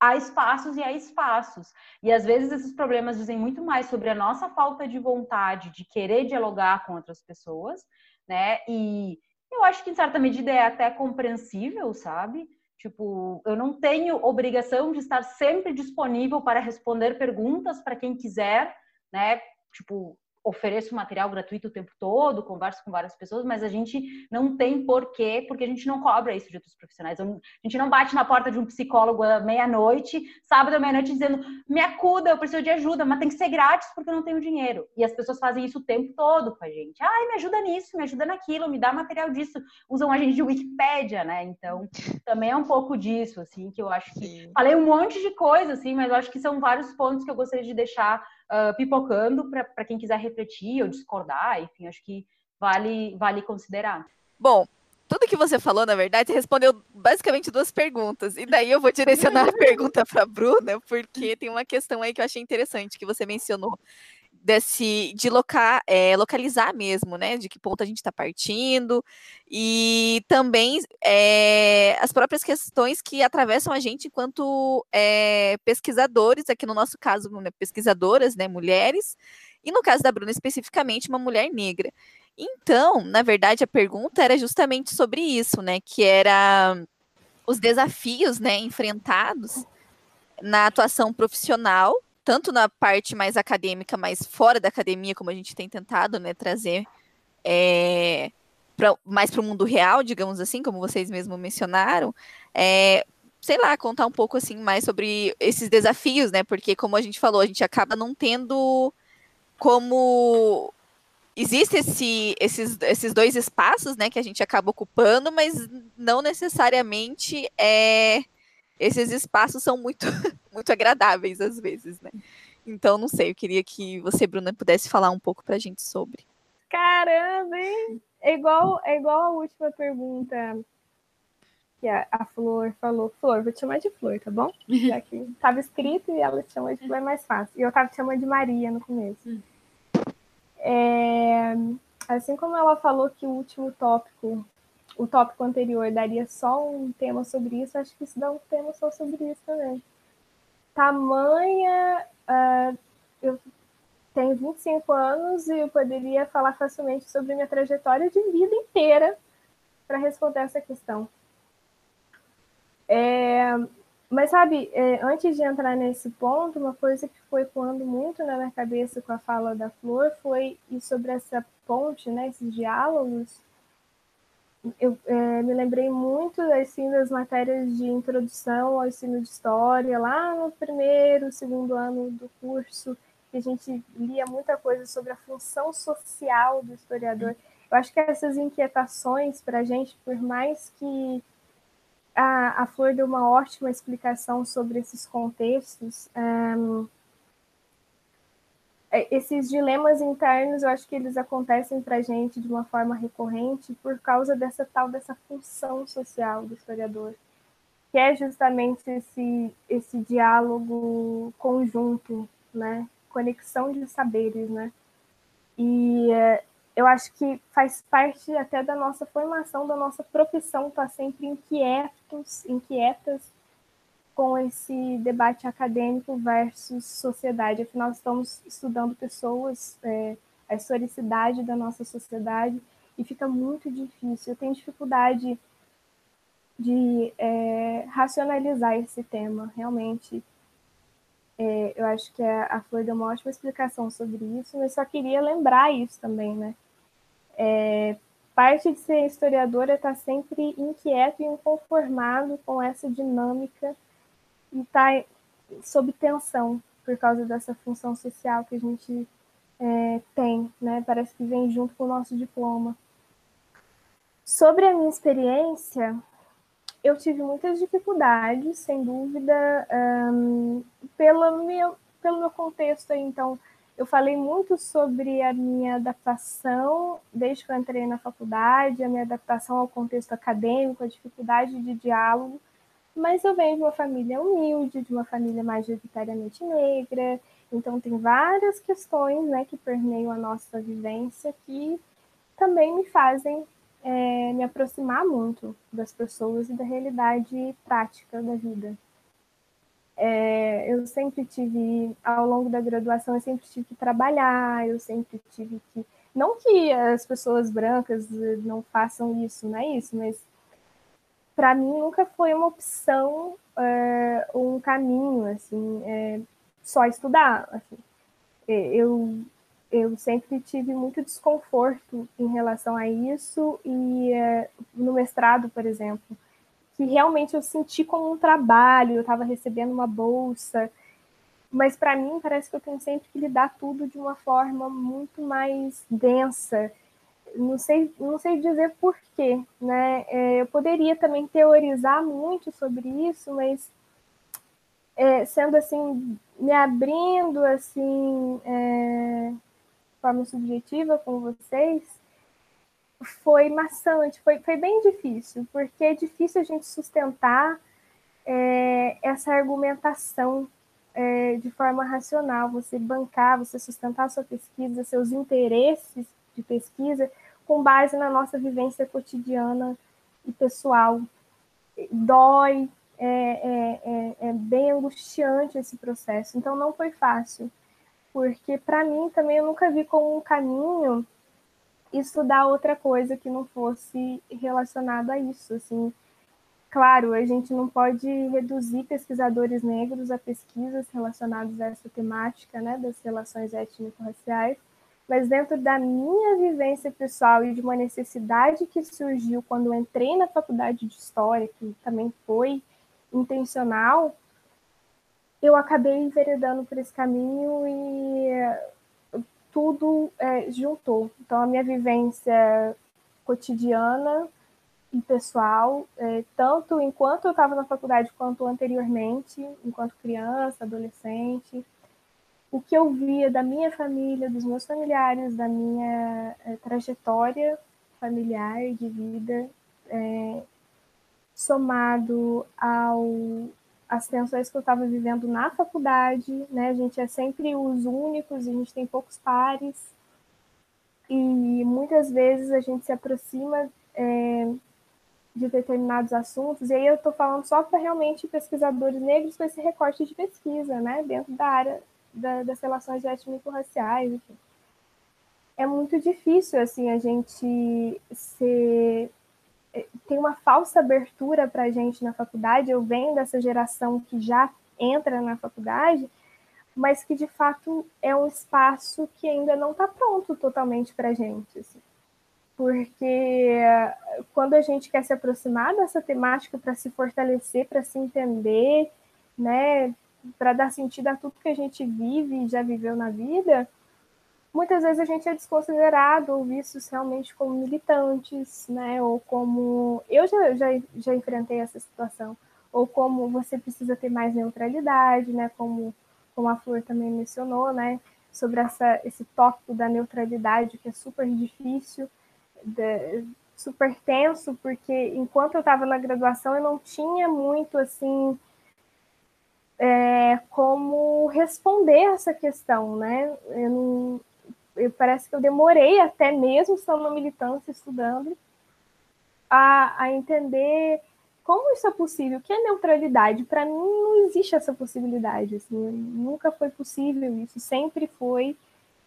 há espaços e há espaços. E às vezes esses problemas dizem muito mais sobre a nossa falta de vontade de querer dialogar com outras pessoas né? E eu acho que em certa medida é até compreensível, sabe? Tipo, eu não tenho obrigação de estar sempre disponível para responder perguntas para quem quiser, né? Tipo, ofereço material gratuito o tempo todo, converso com várias pessoas, mas a gente não tem porquê, porque a gente não cobra isso de outros profissionais. A gente não bate na porta de um psicólogo à meia-noite, sábado à meia-noite, dizendo: me acuda, eu preciso de ajuda, mas tem que ser grátis porque eu não tenho dinheiro. E as pessoas fazem isso o tempo todo com a gente. Ai, me ajuda nisso, me ajuda naquilo, me dá material disso. Usam a gente de Wikipédia, né? Então, também é um pouco disso, assim, que eu acho que. Sim. Falei um monte de coisa, assim, mas eu acho que são vários pontos que eu gostaria de deixar uh, pipocando para quem quiser refletir ou discordar, enfim, acho que vale, vale considerar. Bom, tudo que você falou, na verdade, respondeu basicamente duas perguntas. E daí eu vou direcionar a pergunta para a Bruna, porque tem uma questão aí que eu achei interessante que você mencionou desse de locar, é, localizar mesmo, né? De que ponto a gente está partindo e também é, as próprias questões que atravessam a gente enquanto é, pesquisadores, aqui no nosso caso, né, pesquisadoras, né, mulheres, e no caso da Bruna especificamente uma mulher negra. Então, na verdade, a pergunta era justamente sobre isso, né? Que era os desafios, né, enfrentados na atuação profissional tanto na parte mais acadêmica, mas fora da academia, como a gente tem tentado né, trazer é, pra, mais para o mundo real, digamos assim, como vocês mesmos mencionaram, é, sei lá, contar um pouco assim mais sobre esses desafios, né? Porque como a gente falou, a gente acaba não tendo como existe esse, esses, esses dois espaços, né, que a gente acaba ocupando, mas não necessariamente é esses espaços são muito, muito agradáveis às vezes, né? Então, não sei, eu queria que você, Bruna, pudesse falar um pouco para a gente sobre. Caramba, hein? É igual, é igual a última pergunta que a, a Flor falou. Flor, vou te chamar de Flor, tá bom? Já que estava escrito e ela te chamou de Flor, é mais fácil. E eu estava te chamando de Maria no começo. Hum. É, assim como ela falou que o último tópico o tópico anterior daria só um tema sobre isso, acho que isso dá um tema só sobre isso também. Tamanha. Uh, eu tenho 25 anos e eu poderia falar facilmente sobre minha trajetória de vida inteira para responder essa questão. É, Mas sabe, é, antes de entrar nesse ponto, uma coisa que foi ecoando muito na minha cabeça com a fala da Flor foi e sobre essa ponte, né, esses diálogos. Eu é, me lembrei muito assim das matérias de introdução ao ensino de história lá no primeiro, segundo ano do curso, que a gente lia muita coisa sobre a função social do historiador. Eu acho que essas inquietações para a gente, por mais que a, a Flor deu uma ótima explicação sobre esses contextos. Um, é, esses dilemas internos, eu acho que eles acontecem para a gente de uma forma recorrente por causa dessa tal dessa função social do historiador, que é justamente esse, esse diálogo conjunto, né? conexão de saberes, né? E é, eu acho que faz parte até da nossa formação, da nossa profissão, estar tá sempre inquietos, inquietas com esse debate acadêmico versus sociedade. Afinal, estamos estudando pessoas, é, a historicidade da nossa sociedade, e fica muito difícil. Eu tenho dificuldade de é, racionalizar esse tema, realmente. É, eu acho que a, a Flor deu uma ótima explicação sobre isso, mas só queria lembrar isso também, né? É, parte de ser historiador é estar sempre inquieto e inconformado com essa dinâmica e estar tá sob tensão por causa dessa função social que a gente é, tem, né? Parece que vem junto com o nosso diploma. Sobre a minha experiência, eu tive muitas dificuldades, sem dúvida, um, pela minha, pelo meu contexto aí, então, eu falei muito sobre a minha adaptação desde que eu entrei na faculdade, a minha adaptação ao contexto acadêmico, a dificuldade de diálogo, mas eu venho de uma família humilde, de uma família majoritariamente negra, então tem várias questões né, que permeiam a nossa vivência que também me fazem é, me aproximar muito das pessoas e da realidade prática da vida. É, eu sempre tive, ao longo da graduação, eu sempre tive que trabalhar, eu sempre tive que. Não que as pessoas brancas não façam isso, não é isso, mas para mim nunca foi uma opção é, um caminho, assim, é, só estudar. Assim. Eu, eu sempre tive muito desconforto em relação a isso, e é, no mestrado, por exemplo que realmente eu senti como um trabalho, eu estava recebendo uma bolsa, mas para mim parece que eu tenho sempre que lidar tudo de uma forma muito mais densa. Não sei, não sei dizer porquê, né? É, eu poderia também teorizar muito sobre isso, mas é, sendo assim, me abrindo assim, é, de forma subjetiva com vocês, foi maçante, foi, foi bem difícil, porque é difícil a gente sustentar é, essa argumentação é, de forma racional, você bancar, você sustentar sua pesquisa, seus interesses de pesquisa com base na nossa vivência cotidiana e pessoal. Dói, é, é, é, é bem angustiante esse processo, então não foi fácil, porque para mim também eu nunca vi como um caminho estudar outra coisa que não fosse relacionado a isso, assim. Claro, a gente não pode reduzir pesquisadores negros a pesquisas relacionadas a essa temática, né, das relações étnico-raciais, mas dentro da minha vivência pessoal e de uma necessidade que surgiu quando entrei na faculdade de História, que também foi intencional, eu acabei enveredando por esse caminho e tudo é, juntou. Então, a minha vivência cotidiana e pessoal, é, tanto enquanto eu estava na faculdade quanto anteriormente, enquanto criança, adolescente, o que eu via da minha família, dos meus familiares, da minha é, trajetória familiar de vida, é, somado ao as tensões que eu estava vivendo na faculdade, né? A gente é sempre os únicos, a gente tem poucos pares e muitas vezes a gente se aproxima é, de determinados assuntos. E aí eu estou falando só para realmente pesquisadores negros com esse recorte de pesquisa, né? Dentro da área da, das relações étnico-raciais, enfim. É muito difícil assim a gente ser tem uma falsa abertura para a gente na faculdade. Eu venho dessa geração que já entra na faculdade, mas que de fato é um espaço que ainda não está pronto totalmente para a gente. Assim. Porque quando a gente quer se aproximar dessa temática para se fortalecer, para se entender, né, para dar sentido a tudo que a gente vive e já viveu na vida, muitas vezes a gente é desconsiderado ou visto realmente como militantes, né? Ou como. Eu já, já, já enfrentei essa situação. Ou como você precisa ter mais neutralidade, né? Como, como a Flor também mencionou, né? Sobre essa, esse tópico da neutralidade, que é super difícil, de, super tenso, porque enquanto eu estava na graduação eu não tinha muito assim. É, como responder essa questão, né? Eu não, eu, parece que eu demorei até mesmo estando na militância, estudando, a, a entender como isso é possível, o que é neutralidade. Para mim não existe essa possibilidade, assim, nunca foi possível isso, sempre foi,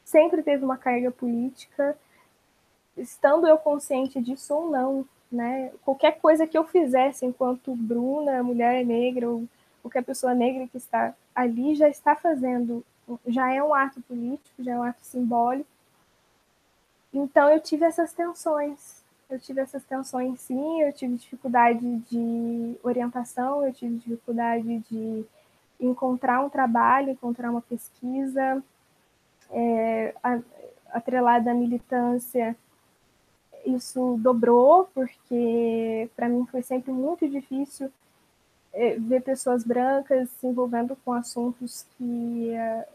sempre teve uma carga política, estando eu consciente disso ou não, né? Qualquer coisa que eu fizesse enquanto Bruna, mulher negra ou qualquer pessoa negra que está ali já está fazendo já é um ato político, já é um ato simbólico. Então eu tive essas tensões. Eu tive essas tensões sim, eu tive dificuldade de orientação, eu tive dificuldade de encontrar um trabalho, encontrar uma pesquisa é, atrelada à militância. Isso dobrou, porque para mim foi sempre muito difícil ver pessoas brancas se envolvendo com assuntos que, é,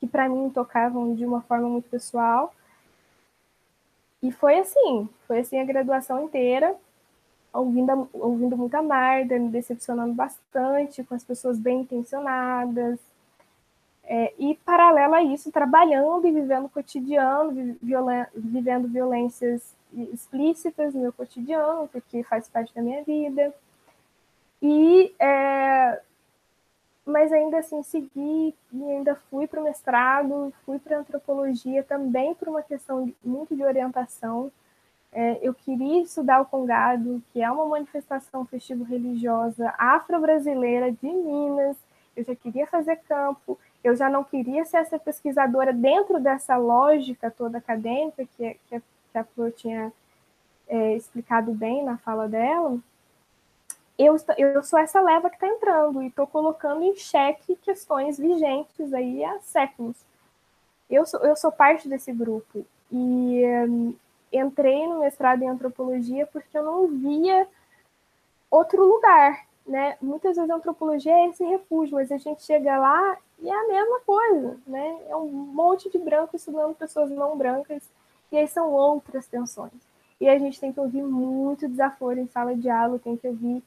que para mim tocavam de uma forma muito pessoal. E foi assim, foi assim a graduação inteira, ouvindo, ouvindo muita merda, me decepcionando bastante com as pessoas bem intencionadas. É, e, paralelo a isso, trabalhando e vivendo o cotidiano, violen vivendo violências explícitas no meu cotidiano, porque faz parte da minha vida. E, é, mas ainda assim segui e ainda fui para o mestrado, fui para antropologia também por uma questão muito de orientação. É, eu queria estudar o Congado, que é uma manifestação festivo-religiosa afro-brasileira de Minas. Eu já queria fazer campo, eu já não queria ser essa pesquisadora dentro dessa lógica toda acadêmica que, que, a Flor tinha é, explicado bem na fala dela eu, eu sou essa leva que está entrando e estou colocando em xeque questões vigentes aí há séculos. Eu sou, eu sou parte desse grupo e um, entrei no mestrado em antropologia porque eu não via outro lugar, né? Muitas vezes a antropologia é esse refúgio, mas a gente chega lá e é a mesma coisa, né? É um monte de branco estudando pessoas não brancas e aí são outras tensões. E a gente tem que ouvir muito desaforo em sala de aula, tem que ouvir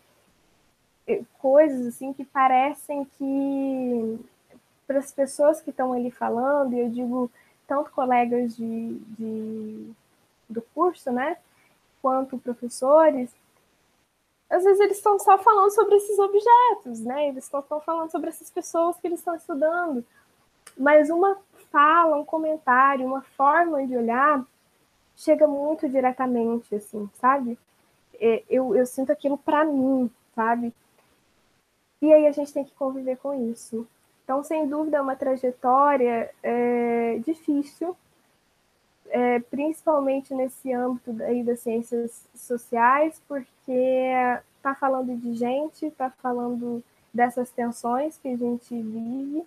coisas assim que parecem que para as pessoas que estão ali falando, e eu digo tanto colegas de, de, do curso, né, quanto professores, às vezes eles estão só falando sobre esses objetos, né, eles estão só falando sobre essas pessoas que eles estão estudando, mas uma fala, um comentário, uma forma de olhar chega muito diretamente, assim, sabe? É, eu, eu sinto aquilo para mim, sabe? E aí a gente tem que conviver com isso. Então, sem dúvida, é uma trajetória é, difícil, é, principalmente nesse âmbito aí das ciências sociais, porque está falando de gente, está falando dessas tensões que a gente vive,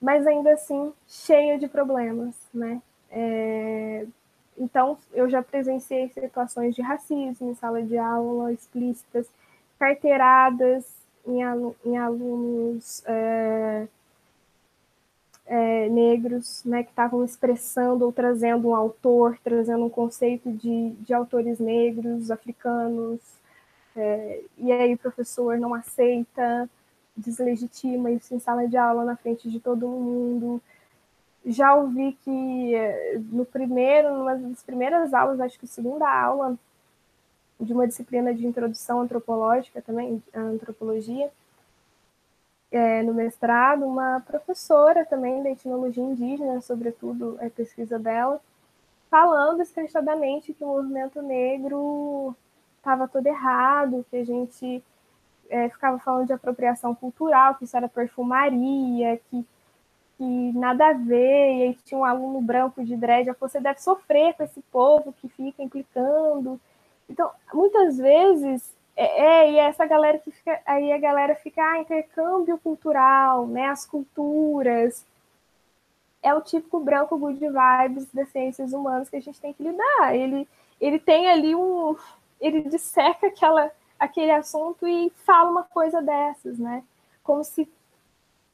mas ainda assim cheia de problemas, né? É, então, eu já presenciei situações de racismo em sala de aula explícitas, carteiradas em, em alunos é, é, negros, né, que estavam expressando ou trazendo um autor, trazendo um conceito de, de autores negros, africanos, é, e aí o professor não aceita, deslegitima isso em sala de aula na frente de todo mundo. Já ouvi que é, no primeiro, numa das primeiras aulas, acho que segunda aula, de uma disciplina de introdução antropológica também, antropologia, é, no mestrado, uma professora também da etnologia indígena, sobretudo a pesquisa dela, falando escrachadamente que o movimento negro estava todo errado, que a gente é, ficava falando de apropriação cultural, que isso era perfumaria, que, que nada a ver, e aí tinha um aluno branco de dread, você deve sofrer com esse povo que fica implicando. Então, muitas vezes, é, é, e essa galera que fica, aí a galera fica, ah, intercâmbio cultural, né, as culturas, é o típico branco good vibes das ciências humanas que a gente tem que lidar. Ele, ele tem ali um, ele disseca aquela aquele assunto e fala uma coisa dessas, né? Como se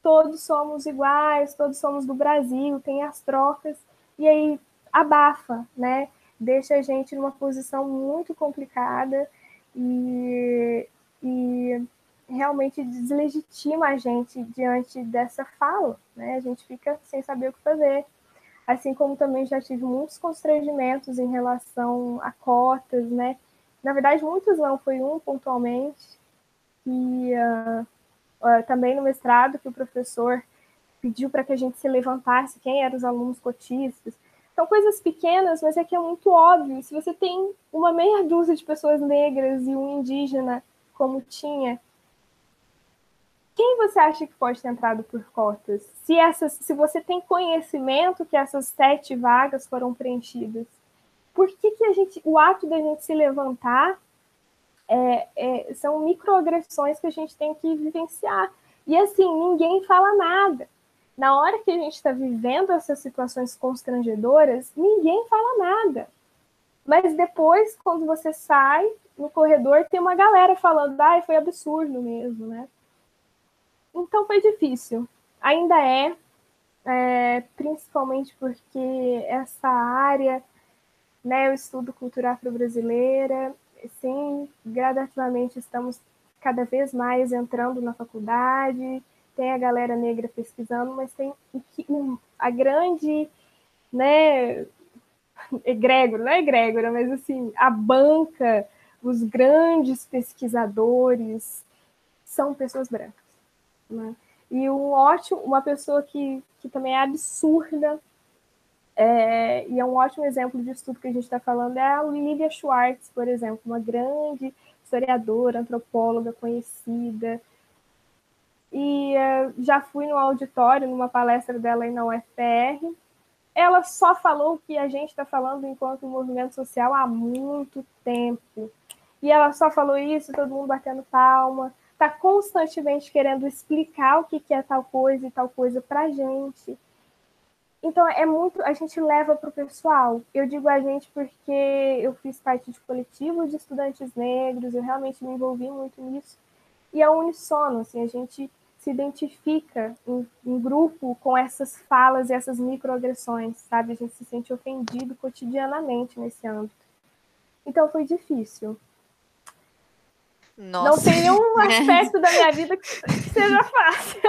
todos somos iguais, todos somos do Brasil, tem as trocas, e aí abafa, né? Deixa a gente numa posição muito complicada e, e realmente deslegitima a gente diante dessa fala, né? A gente fica sem saber o que fazer. Assim como também já tive muitos constrangimentos em relação a cotas, né? Na verdade, muitos não, foi um pontualmente. E uh, uh, também no mestrado, que o professor pediu para que a gente se levantasse quem eram os alunos cotistas. São coisas pequenas, mas é que é muito óbvio. Se você tem uma meia dúzia de pessoas negras e um indígena, como tinha, quem você acha que pode ter entrado por cotas? Se, essas, se você tem conhecimento que essas sete vagas foram preenchidas por que, que a gente, o ato da gente se levantar é, é, são microagressões que a gente tem que vivenciar. E assim, ninguém fala nada. Na hora que a gente está vivendo essas situações constrangedoras, ninguém fala nada. Mas depois, quando você sai no corredor, tem uma galera falando, ai, foi absurdo mesmo, né? Então foi difícil. Ainda é, é principalmente porque essa área né, o estudo cultura afro-brasileira. Sim, gradativamente estamos cada vez mais entrando na faculdade, tem a galera negra pesquisando, mas tem a grande, né, egrégora, não é egrégora, mas assim, a banca, os grandes pesquisadores são pessoas brancas. Né? E um ótimo, uma pessoa que, que também é absurda é, e é um ótimo exemplo de estudo que a gente está falando é a Lilia Schwartz, por exemplo, uma grande historiadora, antropóloga conhecida. E uh, já fui no auditório, numa palestra dela aí na UFR. Ela só falou o que a gente está falando enquanto movimento social há muito tempo. E ela só falou isso, todo mundo batendo palma, está constantemente querendo explicar o que, que é tal coisa e tal coisa para a gente. Então, é muito. A gente leva para o pessoal. Eu digo a gente porque eu fiz parte de coletivo de estudantes negros, eu realmente me envolvi muito nisso. E é unissono, assim, a gente se identifica em, em grupo com essas falas e essas microagressões, sabe? A gente se sente ofendido cotidianamente nesse âmbito. Então, foi difícil. Nossa. Não tem nenhum aspecto da minha vida que seja fácil.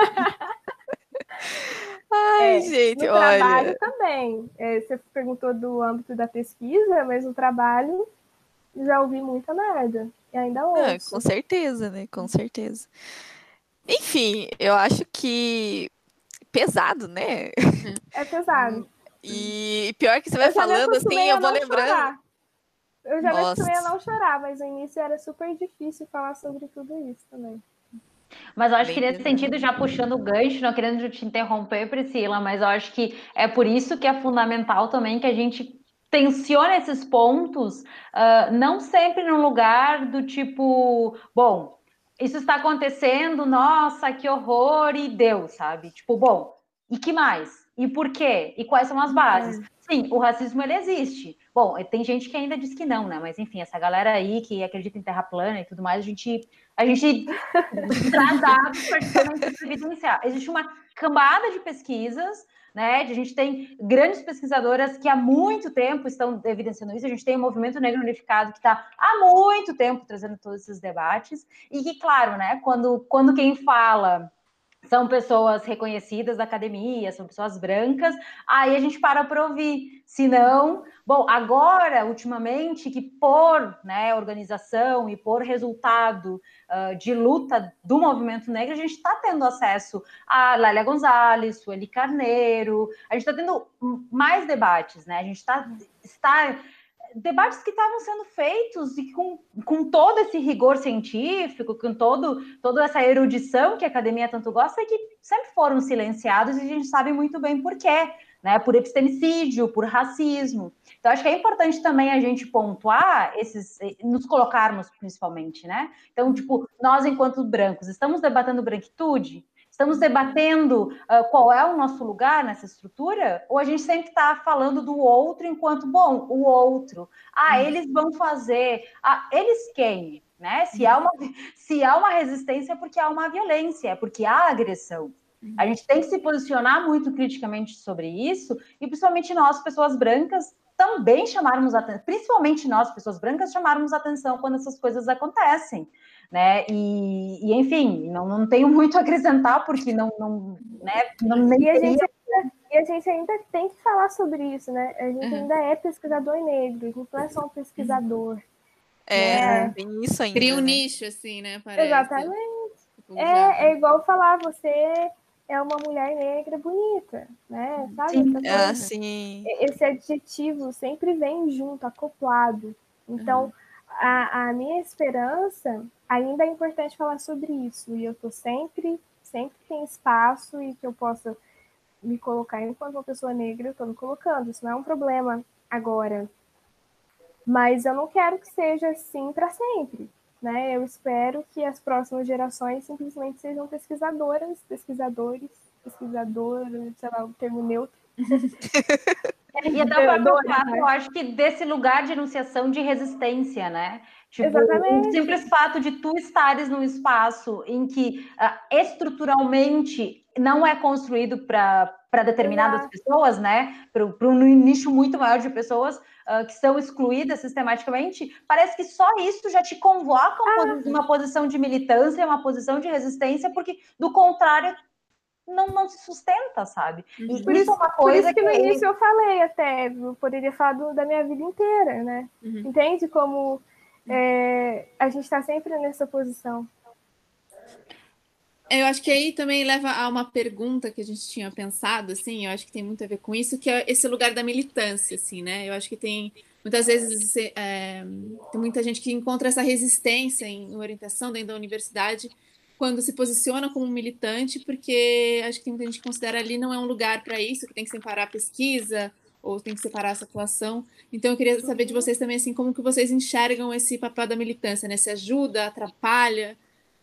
Ai, é, gente, no olha. trabalho também. É, você perguntou do âmbito da pesquisa, mas no trabalho já ouvi muita merda. E ainda. Ah, com certeza, né? Com certeza. Enfim, eu acho que pesado, né? É pesado. E pior que você vai falando assim, eu vou lembrando. Chorar. Eu já Nossa. me acostumei a não chorar, mas no início era super difícil falar sobre tudo isso também. Mas eu acho que nesse sentido, já puxando o gancho, não querendo te interromper, Priscila, mas eu acho que é por isso que é fundamental também que a gente tensione esses pontos, uh, não sempre num lugar do tipo, bom, isso está acontecendo, nossa, que horror, e deu, sabe? Tipo, bom, e que mais? E por quê? E quais são as bases? É. Sim, o racismo ele existe. Bom, tem gente que ainda diz que não, né? Mas enfim, essa galera aí que acredita em terra plana e tudo mais, a gente a gente traz dados para evidenciar. Existe uma camada de pesquisas, né? A gente tem grandes pesquisadoras que há muito tempo estão evidenciando isso. A gente tem o Movimento Negro Unificado que está há muito tempo trazendo todos esses debates e que, claro, né? Quando, quando quem fala são pessoas reconhecidas da academia, são pessoas brancas, aí a gente para para ouvir. Se não, bom, agora, ultimamente, que por né, organização e por resultado uh, de luta do movimento negro, a gente está tendo acesso a Lélia Gonzalez, Sueli Carneiro, a gente está tendo mais debates, né? A gente tá, está debates que estavam sendo feitos e com, com todo esse rigor científico, com todo, toda essa erudição que a academia tanto gosta, e que sempre foram silenciados e a gente sabe muito bem por quê, né? Por epistemicídio, por racismo. Então, acho que é importante também a gente pontuar esses, nos colocarmos principalmente, né? Então, tipo, nós, enquanto brancos, estamos debatendo branquitude? Estamos debatendo uh, qual é o nosso lugar nessa estrutura? Ou a gente sempre está falando do outro enquanto, bom, o outro. Ah, uhum. eles vão fazer. Ah, eles quem? Né? Se, há uma, se há uma resistência, é porque há uma violência, é porque há agressão. A gente tem que se posicionar muito criticamente sobre isso, e principalmente nós, pessoas brancas, também chamarmos atenção, principalmente nós, pessoas brancas, chamarmos atenção quando essas coisas acontecem né? E, e, enfim, não, não tenho muito a acrescentar, porque não, não, né? Não, nem e, a gente ainda, e a gente ainda tem que falar sobre isso, né? A gente uhum. ainda é pesquisador negro, a gente não é só um pesquisador. É, né? tem isso ainda. Cria um né? nicho, assim, né? Parece. Exatamente. Tipo, é, é igual falar, você é uma mulher negra bonita, né? Sabe? Sim, ah, sim. Esse adjetivo sempre vem junto, acoplado. Então, uhum. a, a minha esperança ainda é importante falar sobre isso. E eu estou sempre, sempre tem espaço e que eu possa me colocar enquanto uma pessoa negra, eu estou me colocando. Isso não é um problema agora. Mas eu não quero que seja assim para sempre. Né? Eu espero que as próximas gerações simplesmente sejam pesquisadoras, pesquisadores, pesquisadoras, sei lá, o termo neutro. e até o próprio eu acho que desse lugar de enunciação de resistência, né? Tipo, Exatamente. o simples fato de tu estares num espaço em que uh, estruturalmente não é construído para determinadas Exato. pessoas, né? Para um nicho muito maior de pessoas uh, que são excluídas sistematicamente, parece que só isso já te convoca ah. uma posição de militância, uma posição de resistência, porque do contrário não, não se sustenta, sabe? E por isso, é uma coisa isso que, que no início eu falei até, eu poderia falar da minha vida inteira, né? Uhum. Entende como é, a gente está sempre nessa posição. Eu acho que aí também leva a uma pergunta que a gente tinha pensado, assim, eu acho que tem muito a ver com isso, que é esse lugar da militância, assim, né? Eu acho que tem muitas vezes é, tem muita gente que encontra essa resistência em orientação dentro da universidade quando se posiciona como militante, porque acho que tem muita gente que considera ali não é um lugar para isso, que tem que separar a pesquisa, ou tem que separar essa atuação. Então eu queria saber de vocês também assim como que vocês enxergam esse papel da militância, né? Se ajuda, atrapalha,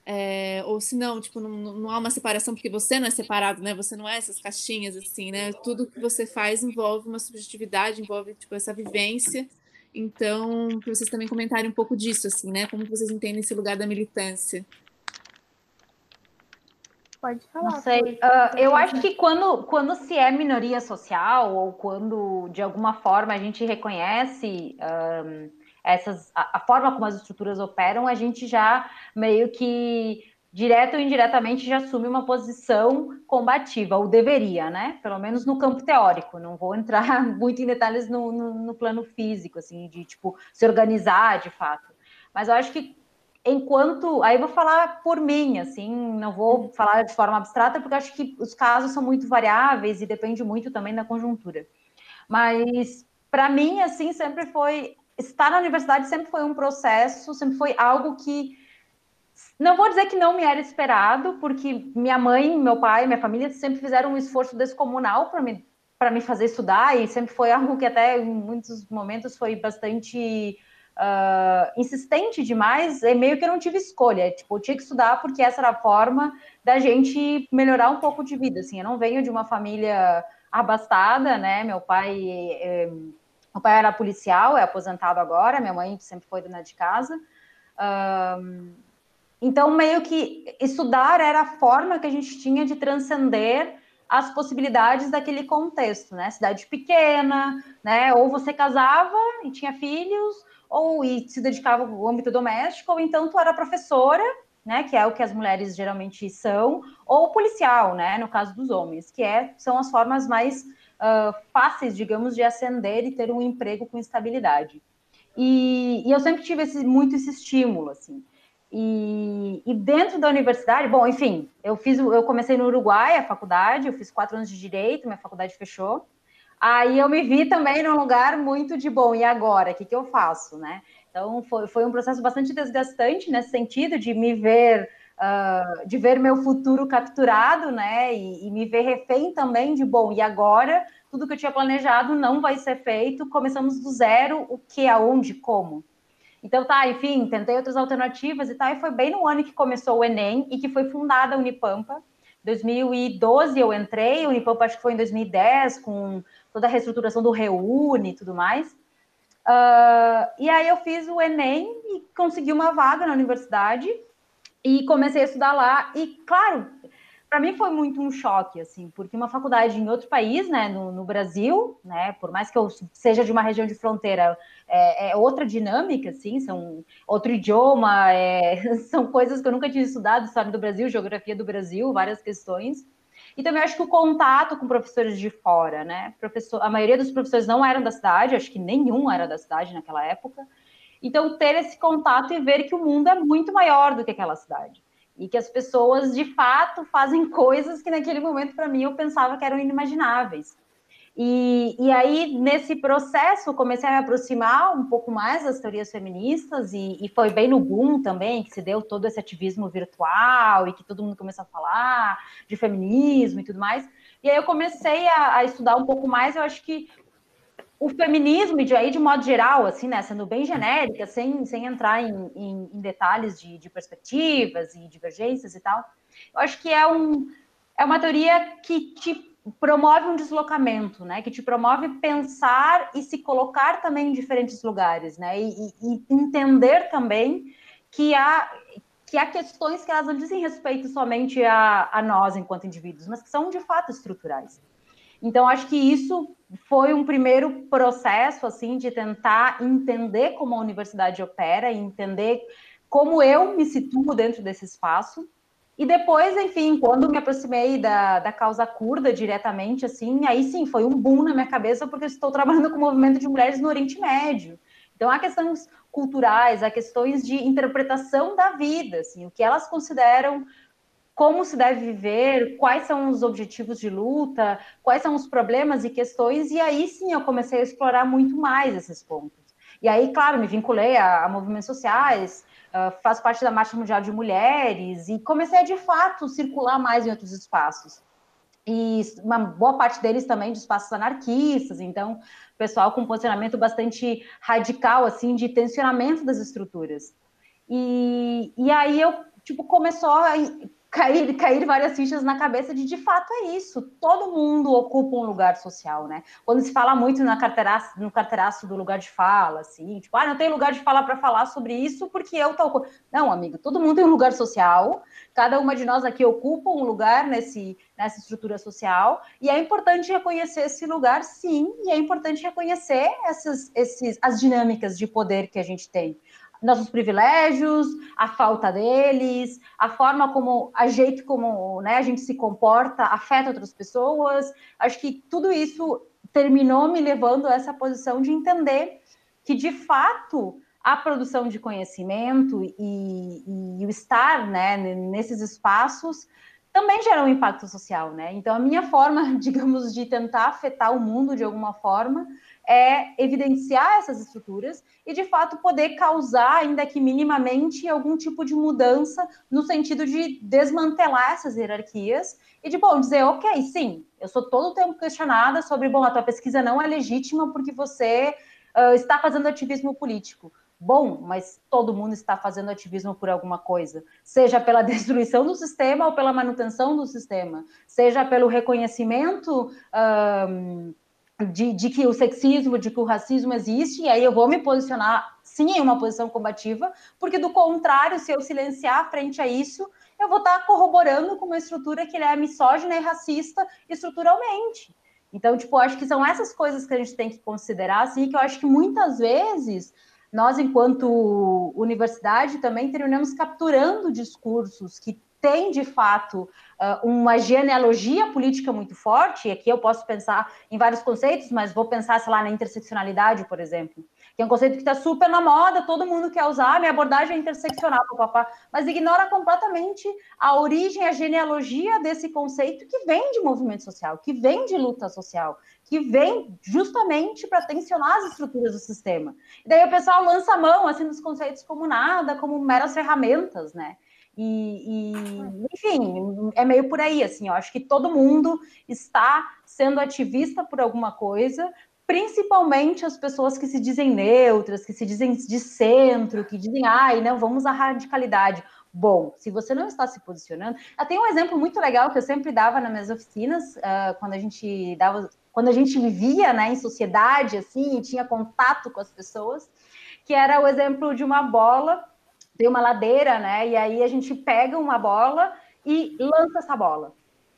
é, ou se não, tipo, não, não há uma separação porque você não é separado, né? Você não é essas caixinhas assim, né? Tudo que você faz envolve uma subjetividade, envolve tipo essa vivência. Então, que vocês também comentarem um pouco disso, assim, né? Como vocês entendem esse lugar da militância? Pode falar. Não sei. Uh, eu acho que quando, quando se é minoria social ou quando de alguma forma a gente reconhece um, essas a, a, forma como as estruturas operam, a gente já meio que direto ou indiretamente já assume uma posição combativa, ou deveria, né? Pelo menos no campo teórico. Não vou entrar muito em detalhes no, no, no plano físico, assim, de tipo se organizar de fato. Mas eu acho que enquanto. Aí vou falar por mim, assim, não vou falar de forma abstrata, porque acho que os casos são muito variáveis e depende muito também da conjuntura. Mas, para mim, assim, sempre foi. Estar na universidade sempre foi um processo, sempre foi algo que. Não vou dizer que não me era esperado, porque minha mãe, meu pai, minha família sempre fizeram um esforço descomunal para me, me fazer estudar, e sempre foi algo que, até em muitos momentos, foi bastante uh, insistente demais, é meio que eu não tive escolha. Tipo, eu tinha que estudar porque essa era a forma da gente melhorar um pouco de vida. Assim, eu não venho de uma família abastada, né? Meu pai, é, meu pai era policial, é aposentado agora. Minha mãe sempre foi dona de casa. Uh, então, meio que estudar era a forma que a gente tinha de transcender as possibilidades daquele contexto, né? Cidade pequena, né? Ou você casava e tinha filhos, ou e se dedicava ao âmbito doméstico, ou então tu era professora, né, que é o que as mulheres geralmente são, ou policial, né, no caso dos homens, que é, são as formas mais uh, fáceis, digamos, de ascender e ter um emprego com estabilidade. E, e eu sempre tive esse, muito esse estímulo, assim. E, e, dentro da universidade, bom, enfim, eu fiz, eu comecei no Uruguai a faculdade, eu fiz quatro anos de direito, minha faculdade fechou. Aí eu me vi também num lugar muito de bom, e agora? O que, que eu faço, né? Então foi, foi um processo bastante desgastante nesse sentido de me ver, uh, de ver meu futuro capturado, né? E, e, me ver refém também de bom, e agora tudo que eu tinha planejado não vai ser feito, começamos do zero, o que, aonde, como. Então, tá, enfim, tentei outras alternativas e tal, e foi bem no ano que começou o Enem e que foi fundada a Unipampa. 2012 eu entrei, a Unipampa acho que foi em 2010, com toda a reestruturação do Reúne e tudo mais. Uh, e aí eu fiz o Enem e consegui uma vaga na universidade e comecei a estudar lá. E, claro, para mim foi muito um choque, assim, porque uma faculdade em outro país, né, no, no Brasil, né, por mais que eu seja de uma região de fronteira, é, é outra dinâmica, assim, são outro idioma, é, são coisas que eu nunca tinha estudado, história do Brasil, geografia do Brasil, várias questões. E também acho que o contato com professores de fora, né, professor, a maioria dos professores não eram da cidade, acho que nenhum era da cidade naquela época. Então, ter esse contato e ver que o mundo é muito maior do que aquela cidade e que as pessoas de fato fazem coisas que naquele momento para mim eu pensava que eram inimagináveis. E, e aí, nesse processo, comecei a me aproximar um pouco mais das teorias feministas, e, e, foi bem no boom também, que se deu todo esse ativismo virtual, e que todo mundo começou a falar de feminismo e tudo mais. E aí eu comecei a, a estudar um pouco mais, eu acho que o feminismo, de aí de modo geral, assim, né, sendo bem genérica, sem, sem entrar em, em, em detalhes de, de, perspectivas e divergências e tal, eu acho que é, um, é uma teoria que te promove um deslocamento, né, que te promove pensar e se colocar também em diferentes lugares, né, e, e, entender também que há, que há questões que elas não dizem respeito somente a, a nós enquanto indivíduos, mas que são de fato estruturais. Então, acho que isso foi um primeiro processo, assim, de tentar entender como a universidade opera e entender como eu me situo dentro desse espaço. E depois, enfim, quando me aproximei da, da causa curda diretamente, assim, aí sim, foi um boom na minha cabeça, porque estou trabalhando com o movimento de mulheres no Oriente Médio. Então, há questões culturais, há questões de interpretação da vida, assim, o que elas consideram como se deve viver, quais são os objetivos de luta, quais são os problemas e questões, e aí sim eu comecei a explorar muito mais esses pontos. E aí, claro, me vinculei a, a movimentos sociais, uh, faço parte da Marcha Mundial de Mulheres, e comecei a, de fato, circular mais em outros espaços. E uma boa parte deles também de espaços anarquistas, então, pessoal com posicionamento bastante radical, assim, de tensionamento das estruturas. E, e aí eu, tipo, começou a cair, cair várias fichas na cabeça de de fato é isso. Todo mundo ocupa um lugar social, né? Quando se fala muito na carteiraço, no carteiraço do lugar de fala, assim, tipo, ah, não tem lugar de fala para falar sobre isso porque eu tô. Não, amigo, todo mundo tem um lugar social, cada uma de nós aqui ocupa um lugar nesse, nessa estrutura social, e é importante reconhecer esse lugar, sim, e é importante reconhecer essas, esses, as dinâmicas de poder que a gente tem nossos privilégios, a falta deles, a forma como, a jeito como né, a gente se comporta afeta outras pessoas. Acho que tudo isso terminou me levando a essa posição de entender que, de fato, a produção de conhecimento e, e o estar né, nesses espaços também gera um impacto social, né? Então, a minha forma, digamos, de tentar afetar o mundo de alguma forma é evidenciar essas estruturas e, de fato, poder causar, ainda que minimamente, algum tipo de mudança no sentido de desmantelar essas hierarquias e de, bom, dizer, ok, sim, eu sou todo o tempo questionada sobre, bom, a tua pesquisa não é legítima porque você uh, está fazendo ativismo político. Bom, mas todo mundo está fazendo ativismo por alguma coisa, seja pela destruição do sistema ou pela manutenção do sistema, seja pelo reconhecimento um, de, de, que o sexismo, de que o racismo existe, e aí eu vou me posicionar sim em uma posição combativa, porque do contrário, se eu silenciar frente a isso, eu vou estar corroborando com uma estrutura que é misógina e racista estruturalmente. Então, tipo, acho que são essas coisas que a gente tem que considerar, assim, que eu acho que muitas vezes nós, enquanto universidade, também terminamos capturando discursos que têm, de fato, uma genealogia política muito forte, e aqui eu posso pensar em vários conceitos, mas vou pensar, sei lá, na interseccionalidade, por exemplo, que é um conceito que está super na moda, todo mundo quer usar, minha abordagem é interseccional, papá, mas ignora completamente a origem, a genealogia desse conceito que vem de movimento social, que vem de luta social, que vem justamente para tensionar as estruturas do sistema. E daí o pessoal lança a mão assim dos conceitos como nada, como meras ferramentas, né? E, e, enfim, é meio por aí, assim, eu acho que todo mundo está sendo ativista por alguma coisa, principalmente as pessoas que se dizem neutras, que se dizem de centro, que dizem, ai, não, vamos à radicalidade. Bom, se você não está se posicionando, eu tenho um exemplo muito legal que eu sempre dava nas minhas oficinas, uh, quando a gente dava, quando a gente vivia, né, em sociedade, assim, e tinha contato com as pessoas, que era o exemplo de uma bola, tem uma ladeira, né, e aí a gente pega uma bola e lança essa bola.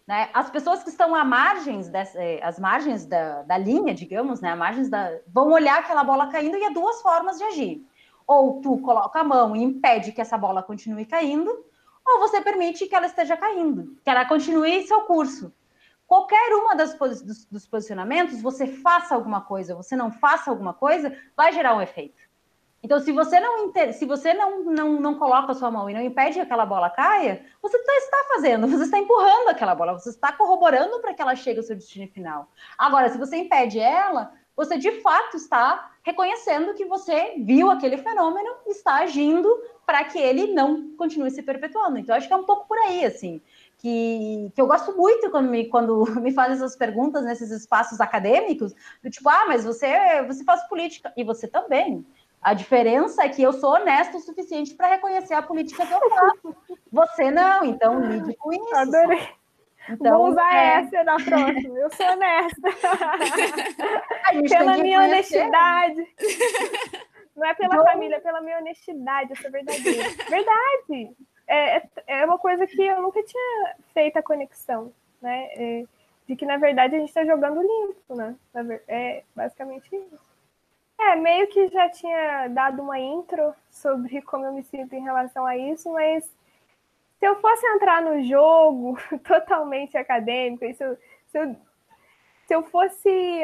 Né? As pessoas que estão à margens, dessa, eh, as margens da, da linha, digamos, né? margens da, vão olhar aquela bola caindo e há duas formas de agir. Ou tu coloca a mão e impede que essa bola continue caindo, ou você permite que ela esteja caindo, que ela continue seu curso. Qualquer uma das, dos, dos posicionamentos, você faça alguma coisa, você não faça alguma coisa, vai gerar um efeito. Então, se você não se você não, não, não coloca a sua mão e não impede que aquela bola caia, você tá, está fazendo, você está empurrando aquela bola, você está corroborando para que ela chegue ao seu destino final. Agora, se você impede ela, você de fato está reconhecendo que você viu aquele fenômeno está agindo para que ele não continue se perpetuando. Então, acho que é um pouco por aí, assim, que, que eu gosto muito quando me, quando me fazem essas perguntas nesses espaços acadêmicos, do tipo, ah, mas você, você faz política, e você também. A diferença é que eu sou honesta o suficiente para reconhecer a política que eu faço. Você não, então lide com isso. Adorei. Então, Vou usar é... essa na próxima. Eu sou honesta. pela minha honestidade. Não é pela família, é pela minha honestidade, eu sou verdadeira. Verdade! É, é, é uma coisa que eu nunca tinha feito a conexão, né? É, de que, na verdade, a gente está jogando limpo, né? É basicamente isso. É, meio que já tinha dado uma intro sobre como eu me sinto em relação a isso, mas se eu fosse entrar no jogo totalmente acadêmico, se eu, se eu, se eu fosse.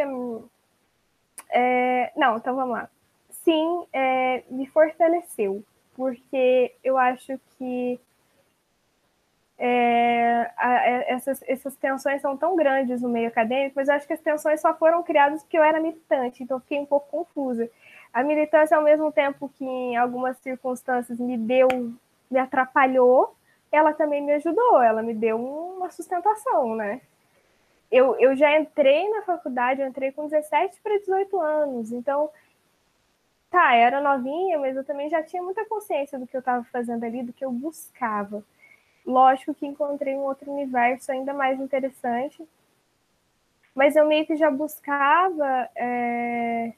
É, não, então vamos lá. Sim, é, me fortaleceu, porque eu acho que é, a, é, essas, essas tensões são tão grandes no meio acadêmico, mas eu acho que as tensões só foram criadas porque eu era militante, então fiquei um pouco confusa. A militância, ao mesmo tempo que em algumas circunstâncias me deu, me atrapalhou, ela também me ajudou, ela me deu uma sustentação, né? Eu, eu já entrei na faculdade, eu entrei com 17 para 18 anos, então, tá, era novinha, mas eu também já tinha muita consciência do que eu estava fazendo ali, do que eu buscava. Lógico que encontrei um outro universo ainda mais interessante, mas eu meio que já buscava é,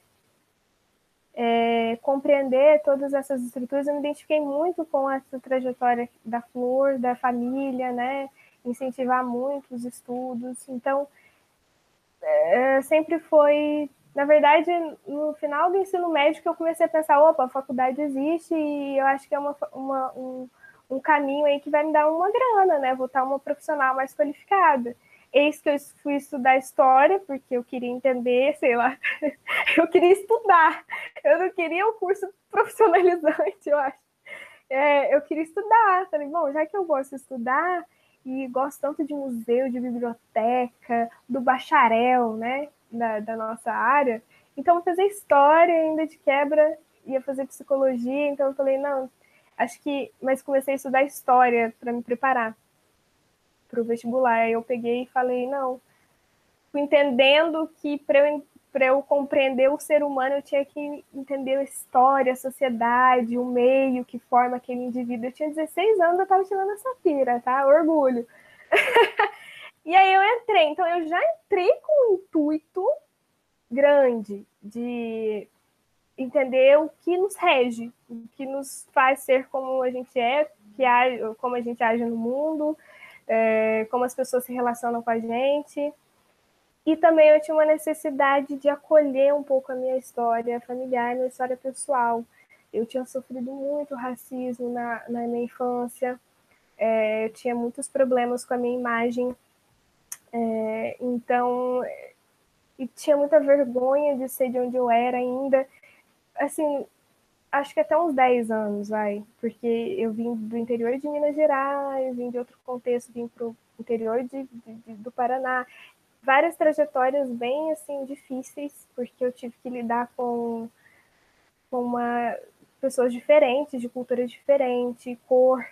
é, compreender todas essas estruturas. Eu me identifiquei muito com essa trajetória da flor, da família, né? Incentivar muito os estudos. Então, é, sempre foi. Na verdade, no final do ensino médio que eu comecei a pensar, opa, a faculdade existe e eu acho que é uma, uma um, um caminho aí que vai me dar uma grana, né? Vou estar uma profissional mais qualificada. Eis que eu fui estudar história, porque eu queria entender, sei lá, eu queria estudar. Eu não queria um curso profissionalizante, eu acho. É, eu queria estudar. Falei, bom, já que eu gosto de estudar e gosto tanto de museu, de biblioteca, do bacharel, né, da, da nossa área, então vou fazer história ainda de quebra, ia fazer psicologia, então eu falei, não, acho que, mas comecei a estudar história para me preparar para o vestibular. Aí eu peguei e falei, não, fui entendendo que para eu, eu compreender o ser humano eu tinha que entender a história, a sociedade, o meio que forma aquele indivíduo. Eu tinha 16 anos, eu estava tirando essa pira, tá? Orgulho. e aí eu entrei, então eu já entrei com um intuito grande de entender o que nos rege, o que nos faz ser como a gente é, como a gente age no mundo, é, como as pessoas se relacionam com a gente. E também eu tinha uma necessidade de acolher um pouco a minha história familiar, minha história pessoal. Eu tinha sofrido muito racismo na, na minha infância, é, eu tinha muitos problemas com a minha imagem. É, então, e tinha muita vergonha de ser de onde eu era ainda. Assim, acho que até uns 10 anos, vai, porque eu vim do interior de Minas Gerais, vim de outro contexto, vim para o interior de, de, do Paraná. Várias trajetórias bem, assim, difíceis, porque eu tive que lidar com, com uma, pessoas diferentes, de culturas diferentes, cor,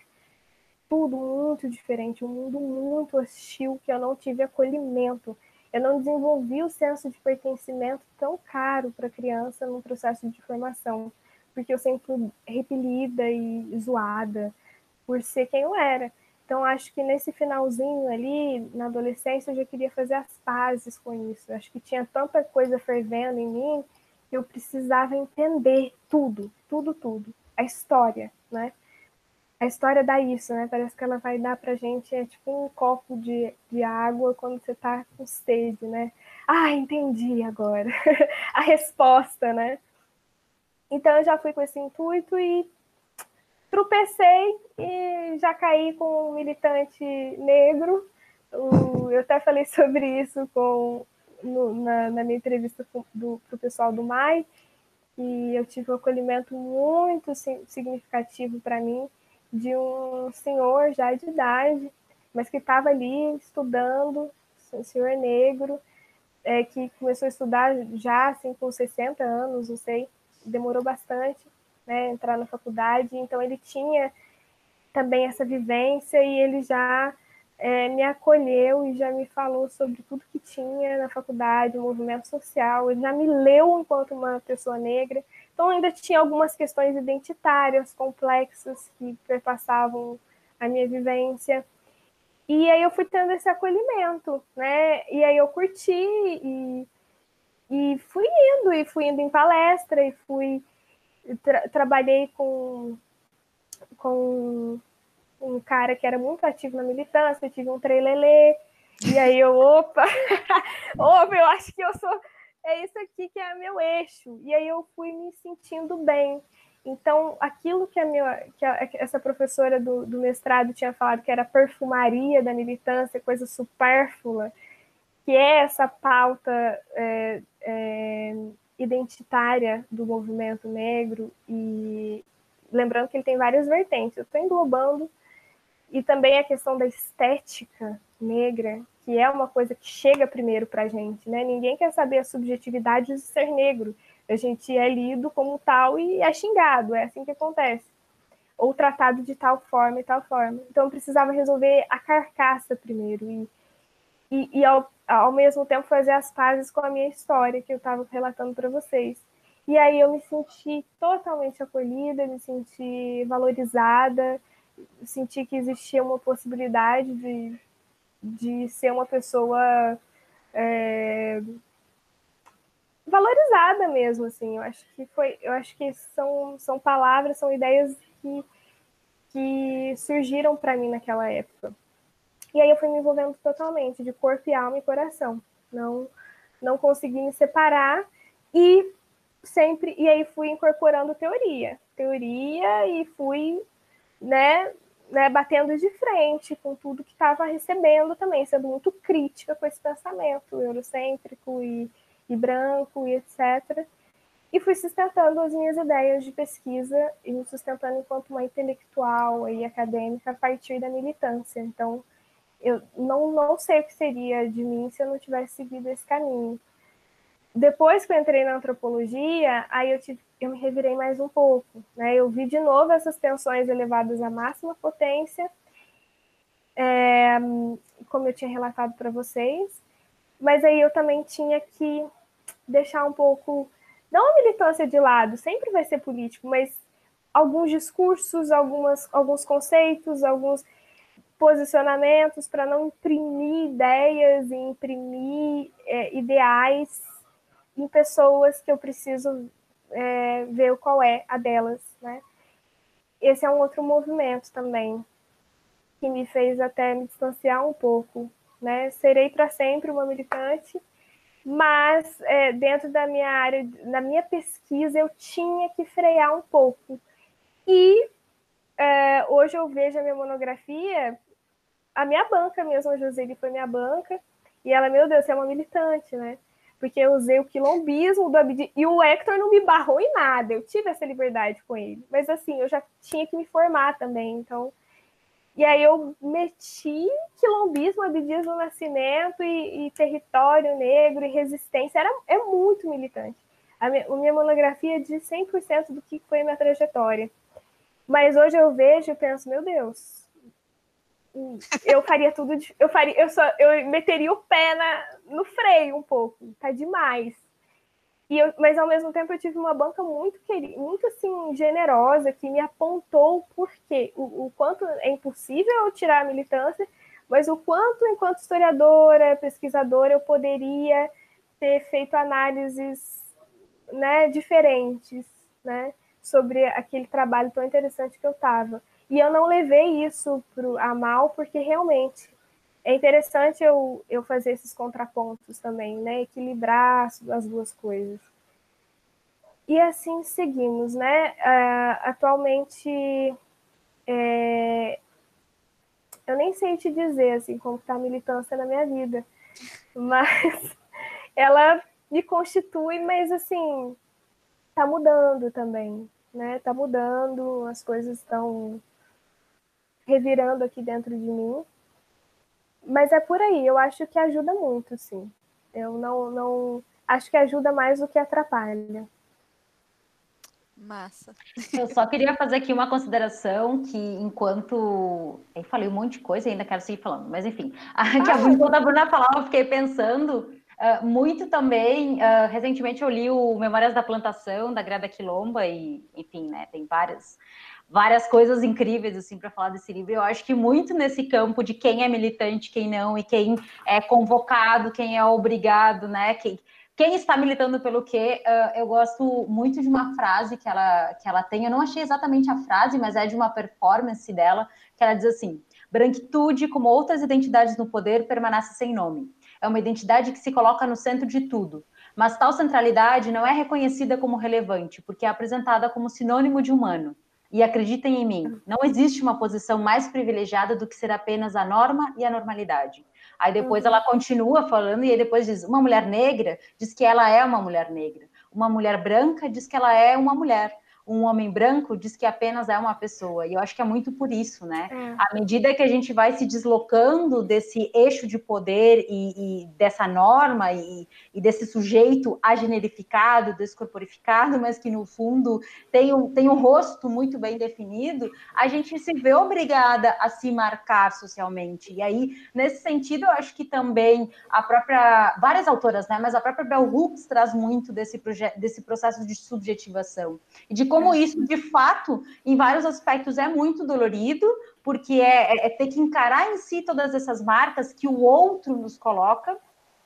tudo muito diferente, um mundo muito hostil que eu não tive acolhimento. Eu não desenvolvi o senso de pertencimento tão caro para a criança no processo de formação, porque eu sempre fui repelida e zoada por ser quem eu era. Então, acho que nesse finalzinho ali, na adolescência, eu já queria fazer as pazes com isso. Acho que tinha tanta coisa fervendo em mim que eu precisava entender tudo, tudo, tudo. A história, né? A história dá isso, né? Parece que ela vai dar pra gente é tipo um copo de, de água quando você tá com sede, né? Ah, entendi agora a resposta, né? Então eu já fui com esse intuito e tropecei e já caí com um militante negro. Eu até falei sobre isso com, no, na, na, minha entrevista do, pro pessoal do MAI, e eu tive um acolhimento muito significativo para mim de um senhor já de idade, mas que estava ali estudando, um senhor negro, é, que começou a estudar já assim, com 60 anos, não sei, demorou bastante né, entrar na faculdade, então ele tinha também essa vivência e ele já é, me acolheu e já me falou sobre tudo que tinha na faculdade, o movimento social, ele já me leu enquanto uma pessoa negra, então, ainda tinha algumas questões identitárias complexas que perpassavam a minha vivência. E aí eu fui tendo esse acolhimento, né? E aí eu curti e, e fui indo, e fui indo em palestra, e fui. Tra trabalhei com, com um cara que era muito ativo na militância, eu tive um treilelê, e aí eu, opa, opa, eu acho que eu sou é isso aqui que é meu eixo. E aí eu fui me sentindo bem. Então, aquilo que, a minha, que a, essa professora do, do, mestrado tinha falado, que era perfumaria da militância, coisa supérflua, que é essa pauta é, é, identitária do movimento negro, e lembrando que ele tem várias vertentes, eu estou englobando, e também a questão da estética negra, que é uma coisa que chega primeiro para a gente, né? Ninguém quer saber a subjetividade de ser negro. A gente é lido como tal e é xingado, é assim que acontece. Ou tratado de tal forma e tal forma. Então eu precisava resolver a carcaça primeiro e, e, e ao, ao mesmo tempo fazer as pazes com a minha história que eu estava relatando para vocês. E aí eu me senti totalmente acolhida, me senti valorizada, senti que existia uma possibilidade de de ser uma pessoa é, valorizada mesmo, assim. Eu acho que foi, eu acho que são, são palavras, são ideias que, que surgiram para mim naquela época. E aí eu fui me envolvendo totalmente, de corpo e alma e coração. Não, não consegui me separar e sempre e aí fui incorporando teoria, teoria e fui, né, né, batendo de frente com tudo que estava recebendo também, sendo muito crítica com esse pensamento eurocêntrico e, e branco e etc. E fui sustentando as minhas ideias de pesquisa e me sustentando enquanto uma intelectual e acadêmica a partir da militância. Então, eu não, não sei o que seria de mim se eu não tivesse seguido esse caminho. Depois que eu entrei na antropologia, aí eu tive eu me revirei mais um pouco. Né? Eu vi de novo essas tensões elevadas à máxima potência, é, como eu tinha relatado para vocês, mas aí eu também tinha que deixar um pouco, não a militância de lado, sempre vai ser político, mas alguns discursos, algumas, alguns conceitos, alguns posicionamentos para não imprimir ideias e imprimir é, ideais em pessoas que eu preciso é, ver qual é a delas, né? Esse é um outro movimento também que me fez até me distanciar um pouco, né? Serei para sempre uma militante, mas é, dentro da minha área, na minha pesquisa, eu tinha que frear um pouco. E é, hoje eu vejo a minha monografia, a minha banca mesmo, a Joseli foi minha banca, e ela, meu Deus, você é uma militante, né? Porque eu usei o quilombismo do Abdi e o Hector não me barrou em nada, eu tive essa liberdade com ele. Mas assim, eu já tinha que me formar também, então. E aí eu meti quilombismo, Abdias do Nascimento e, e, território negro e resistência. Era, é muito militante. A minha, a minha monografia diz 100% do que foi a minha trajetória. Mas hoje eu vejo e penso, meu Deus, eu faria tudo, de, eu faria, eu só, eu meteria o pé na, no freio um pouco, tá demais. E eu, mas ao mesmo tempo eu tive uma banca muito querida, muito assim generosa que me apontou o porquê, o, o quanto é impossível eu tirar a militância, mas o quanto enquanto historiadora, pesquisadora eu poderia ter feito análises, né, diferentes, né, sobre aquele trabalho tão interessante que eu estava. E eu não levei isso pro, a mal, porque realmente é interessante eu, eu fazer esses contrapontos também, né? Equilibrar as duas coisas. E assim seguimos, né? Uh, atualmente, é... eu nem sei te dizer assim como está a militância na minha vida, mas ela me constitui, mas assim está mudando também, né? Está mudando, as coisas estão revirando aqui dentro de mim. Mas é por aí, eu acho que ajuda muito, sim. Eu não, não acho que ajuda mais do que atrapalha. Massa. Eu só queria fazer aqui uma consideração que, enquanto. Eu falei um monte de coisa e ainda quero seguir falando, mas enfim. que a, enquanto a Bruna falava, eu fiquei pensando uh, muito também. Uh, recentemente eu li o Memórias da Plantação, da Grada Quilomba, e, enfim, né, tem várias várias coisas incríveis assim para falar desse livro. Eu acho que muito nesse campo de quem é militante, quem não e quem é convocado, quem é obrigado, né? Quem, quem está militando pelo quê? Uh, eu gosto muito de uma frase que ela, que ela tem. Eu não achei exatamente a frase, mas é de uma performance dela que ela diz assim: branquitude, como outras identidades no poder, permanece sem nome. É uma identidade que se coloca no centro de tudo, mas tal centralidade não é reconhecida como relevante, porque é apresentada como sinônimo de humano. E acreditem em mim, não existe uma posição mais privilegiada do que ser apenas a norma e a normalidade. Aí depois uhum. ela continua falando e aí depois diz: uma mulher negra diz que ela é uma mulher negra. Uma mulher branca diz que ela é uma mulher um homem branco diz que apenas é uma pessoa. E eu acho que é muito por isso, né? É. À medida que a gente vai se deslocando desse eixo de poder e, e dessa norma e, e, desse sujeito agenerificado, descorporificado, mas que no fundo tem um, tem um rosto muito bem definido, a gente se vê obrigada a se marcar socialmente. E aí, nesse sentido, eu acho que também a própria, várias autoras, né? Mas a própria Bell Hooks traz muito desse, desse processo de subjetivação e de como isso, de fato, em vários aspectos é muito dolorido, porque é, é, é ter que encarar em si todas essas marcas que o outro nos coloca,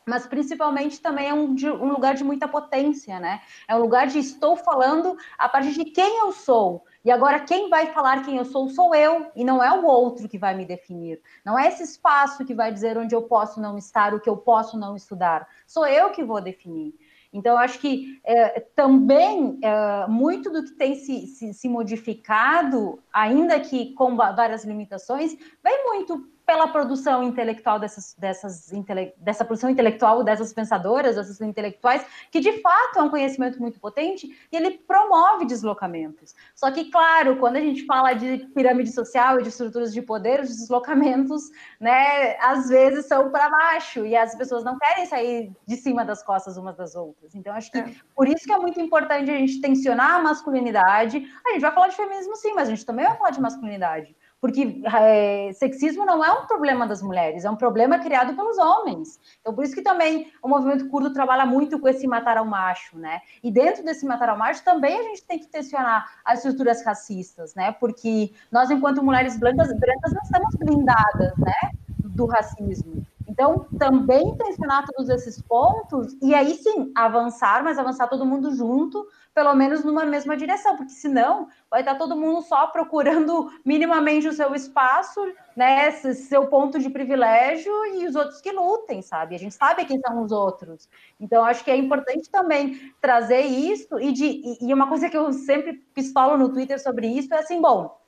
mas principalmente também é um, de, um, lugar de muita potência, né? É um lugar de estou falando a partir de quem eu sou. E agora quem vai falar quem eu sou sou eu, e não é o outro que vai me definir. Não é esse espaço que vai dizer onde eu posso não estar, o que eu posso não estudar. Sou eu que vou definir. Então, acho que é, também é, muito do que tem se, se, se, modificado, ainda que com várias limitações, vem muito pela produção intelectual dessas, dessas intele dessa produção intelectual dessas pensadoras, dessas intelectuais, que de fato é um conhecimento muito potente e ele promove deslocamentos. Só que, claro, quando a gente fala de pirâmide social e de estruturas de poder, os deslocamentos, né, às vezes são para baixo e as pessoas não querem sair de cima das costas umas das outras. Então, acho que é. por isso que é muito importante a gente tensionar a masculinidade. A gente vai falar de feminismo sim, mas a gente também vai falar de masculinidade porque é, sexismo não é um problema das mulheres, é um problema criado pelos homens. Então, por isso que também o movimento curdo trabalha muito com esse matar ao macho, né? E dentro desse matar ao macho também a gente tem que tensionar as estruturas racistas, né? Porque nós, enquanto mulheres brancas, brancas não estamos blindadas, né? Do racismo. Então, também tensionar todos esses pontos e aí sim avançar, mas avançar todo mundo junto, pelo menos numa mesma direção, porque senão vai estar todo mundo só procurando minimamente o seu espaço, né, seu ponto de privilégio e os outros que lutem, sabe? A gente sabe quem são os outros. Então, acho que é importante também trazer isso e, de, e uma coisa que eu sempre pistolo no Twitter sobre isso é assim, bom,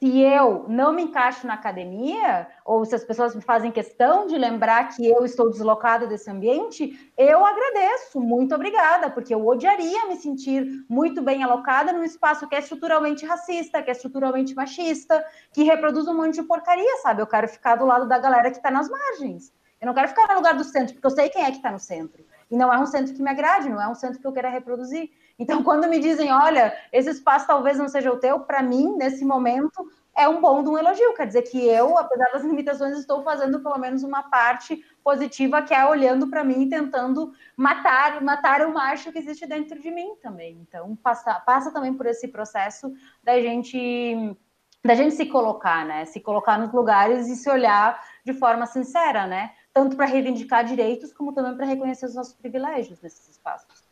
se eu não me encaixo na academia, ou se as pessoas me fazem questão de lembrar que eu estou deslocada desse ambiente, eu agradeço, muito obrigada, porque eu odiaria me sentir muito bem alocada num espaço que é estruturalmente racista, que é estruturalmente machista, que reproduz um monte de porcaria, sabe? Eu quero ficar do lado da galera que está nas margens. Eu não quero ficar no lugar do centro, porque eu sei quem é que está no centro. E não é um centro que me agrade, não é um centro que eu queira reproduzir. Então, quando me dizem, olha, esse espaço talvez não seja o teu, para mim, nesse momento, é um bom de um elogio. Quer dizer que eu, apesar das limitações, estou fazendo pelo menos uma parte positiva, que é olhando para mim e tentando matar, matar o macho que existe dentro de mim também. Então, passa, passa também por esse processo da gente da gente se colocar, né? Se colocar nos lugares e se olhar de forma sincera, né? Tanto para reivindicar direitos, como também para reconhecer os nossos privilégios nesses espaços.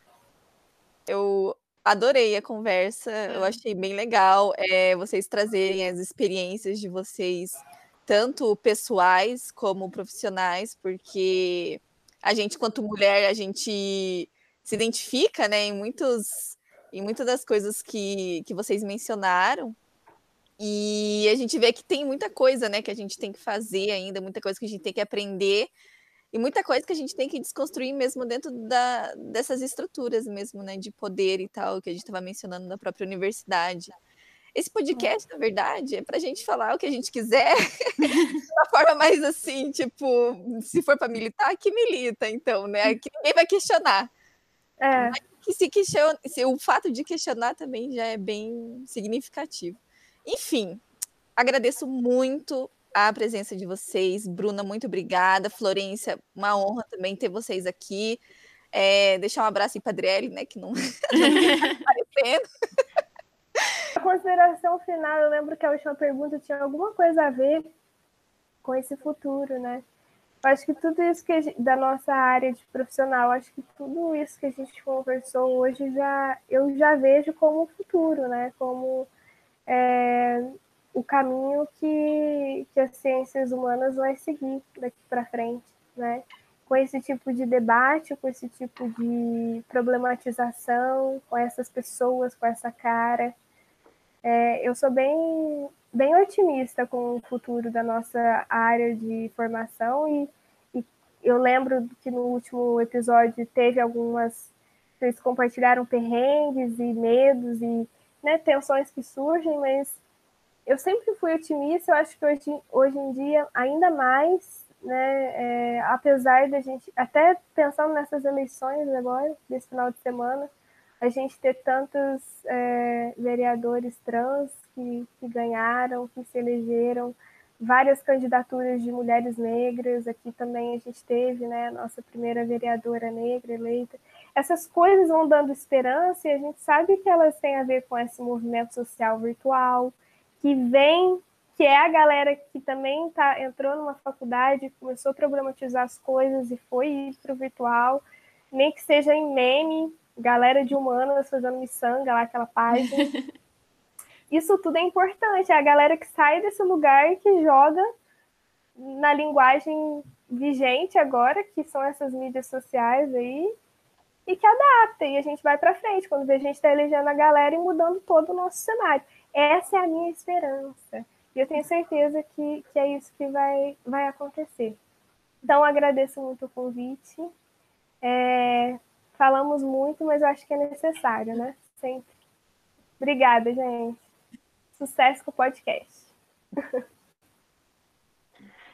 Eu adorei a conversa, eu achei bem legal é, vocês trazerem as experiências de vocês, tanto pessoais como profissionais, porque a gente, quanto mulher, a gente se identifica né, em, muitos, em muitas das coisas que, que vocês mencionaram. E a gente vê que tem muita coisa né, que a gente tem que fazer ainda, muita coisa que a gente tem que aprender e muita coisa que a gente tem que desconstruir mesmo dentro da, dessas estruturas mesmo, né, de poder e tal, que a gente estava mencionando da própria universidade. Esse podcast, na verdade, é para a gente falar o que a gente quiser, de uma forma mais assim, tipo, se for para militar, que milita, então, né? Que ninguém vai questionar. É. que se questiona, se, o fato de questionar também já é bem significativo. Enfim, agradeço muito a presença de vocês. Bruna, muito obrigada. Florência, uma honra também ter vocês aqui. É, deixar um abraço para Adriele, né, que não, está aparecendo. A consideração final, eu lembro que a última pergunta tinha alguma coisa a ver com esse futuro, né? Eu acho que tudo isso que gente, da nossa área de profissional, acho que tudo isso que a gente conversou hoje já eu já vejo como futuro, né? Como é, o caminho que, que as ciências humanas vai seguir daqui para frente, né? Com esse tipo de debate, com esse tipo de problematização, com essas pessoas, com essa cara. É, eu sou bem, bem otimista com o futuro da nossa área de formação e, e eu lembro que no último episódio teve algumas vocês compartilharam perrengues e medos e né, tensões que surgem, mas eu sempre fui otimista, eu acho que hoje, hoje em dia ainda mais, né, é, apesar da gente, até pensando nessas eleições agora, desse final de semana, a gente ter tantos é, vereadores trans que, que ganharam, que se elegeram, várias candidaturas de mulheres negras, aqui também a gente teve né, a nossa primeira vereadora negra eleita. Essas coisas vão dando esperança e a gente sabe que elas têm a ver com esse movimento social virtual, que vem, que é a galera que também tá, entrou numa faculdade, começou a problematizar as coisas e foi para o virtual, nem que seja em meme, galera de humanas fazendo miçanga lá, aquela página. Isso tudo é importante, é a galera que sai desse lugar e que joga na linguagem vigente agora, que são essas mídias sociais aí, e que adapta, e a gente vai para frente, quando a gente está elegendo a galera e mudando todo o nosso cenário. Essa é a minha esperança. E eu tenho certeza que, que é isso que vai, vai acontecer. Então, agradeço muito o convite. É, falamos muito, mas eu acho que é necessário, né? Sempre. Obrigada, gente. Sucesso com o podcast.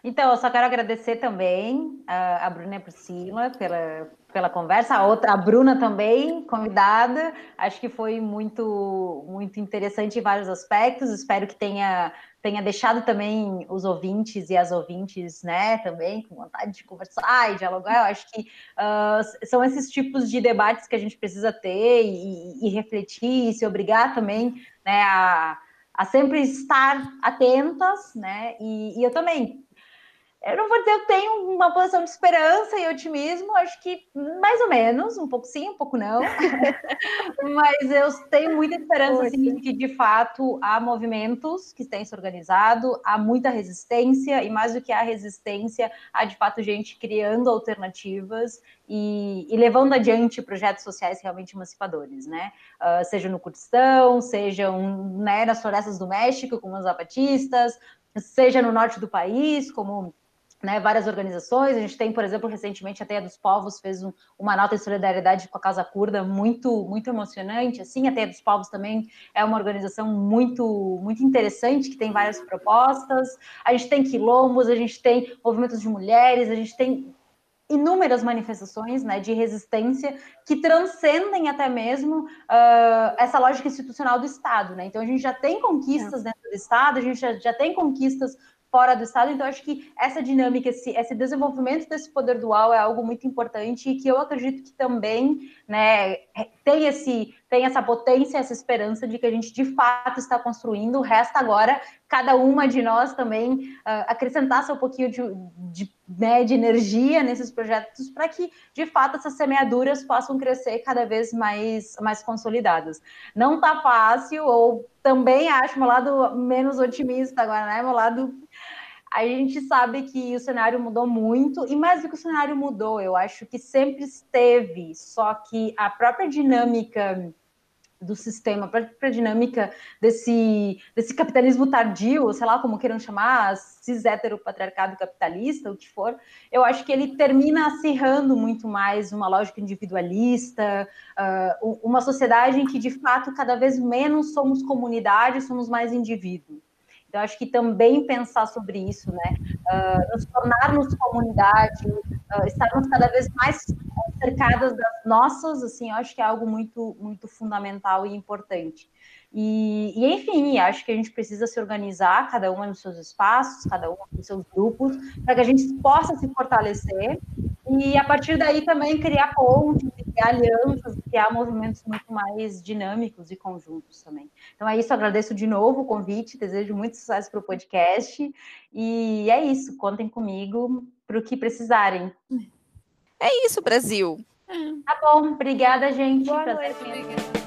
Então, eu só quero agradecer também a, a Bruna Priscila pela, pela conversa, a outra, a Bruna também, convidada. Acho que foi muito, muito interessante em vários aspectos. Espero que tenha, tenha deixado também os ouvintes e as ouvintes, né, também com vontade de conversar e dialogar. Eu acho que uh, são esses tipos de debates que a gente precisa ter e, e refletir e se obrigar também, né, a, a sempre estar atentas, né? E, e eu também eu não vou dizer eu tenho uma posição de esperança e otimismo, acho que mais ou menos, um pouco sim, um pouco não. Mas eu tenho muita esperança assim, de que de fato há movimentos que têm se organizado, há muita resistência, e mais do que a resistência, há de fato gente criando alternativas e, e levando adiante projetos sociais realmente emancipadores, né? Uh, seja no Kurdistão, seja um, né, nas florestas do México, como os zapatistas, seja no norte do país, como né, várias organizações. A gente tem, por exemplo, recentemente a Teia dos Povos fez um, uma nota de solidariedade com a Casa Curda muito muito emocionante. Assim, a Teia dos Povos também é uma organização muito muito interessante que tem várias propostas. A gente tem quilombos, a gente tem movimentos de mulheres, a gente tem inúmeras manifestações né, de resistência que transcendem até mesmo uh, essa lógica institucional do Estado. Né? Então, a gente já tem conquistas é. dentro do Estado, a gente já, já tem conquistas fora do Estado. Então, acho que essa dinâmica, esse, esse desenvolvimento desse poder dual é algo muito importante e que eu acredito que também né, tem, esse, tem essa potência, essa esperança de que a gente de fato está construindo. Resta agora cada uma de nós também uh, acrescentar seu pouquinho de, de, né, de energia nesses projetos para que de fato essas semeaduras possam crescer cada vez mais, mais consolidadas. Não está fácil, ou também acho meu lado menos otimista agora, né? Meu lado a gente sabe que o cenário mudou muito, e mais do que o cenário mudou, eu acho que sempre esteve, só que a própria dinâmica do sistema, a própria dinâmica desse, desse capitalismo tardio, sei lá como queiram chamar, cis heteropatriarcado capitalista, o que for, eu acho que ele termina acirrando muito mais uma lógica individualista, uh, uma sociedade em que, de fato, cada vez menos somos comunidade, somos mais indivíduo. Então, acho que também pensar sobre isso, né? Uh, nos tornarmos comunidade, uh, estarmos cada vez mais cercadas das nossas, assim, eu acho que é algo muito, muito fundamental e importante. E, e, enfim, acho que a gente precisa se organizar, cada uma nos seus espaços, cada uma nos seus grupos, para que a gente possa se fortalecer e a partir daí também criar pontes, criar alianças, criar movimentos muito mais dinâmicos e conjuntos também. Então é isso, agradeço de novo o convite, desejo muito sucesso para o podcast e é isso, contem comigo para o que precisarem. É isso, Brasil. Tá bom, obrigada, gente. Boa noite, obrigada.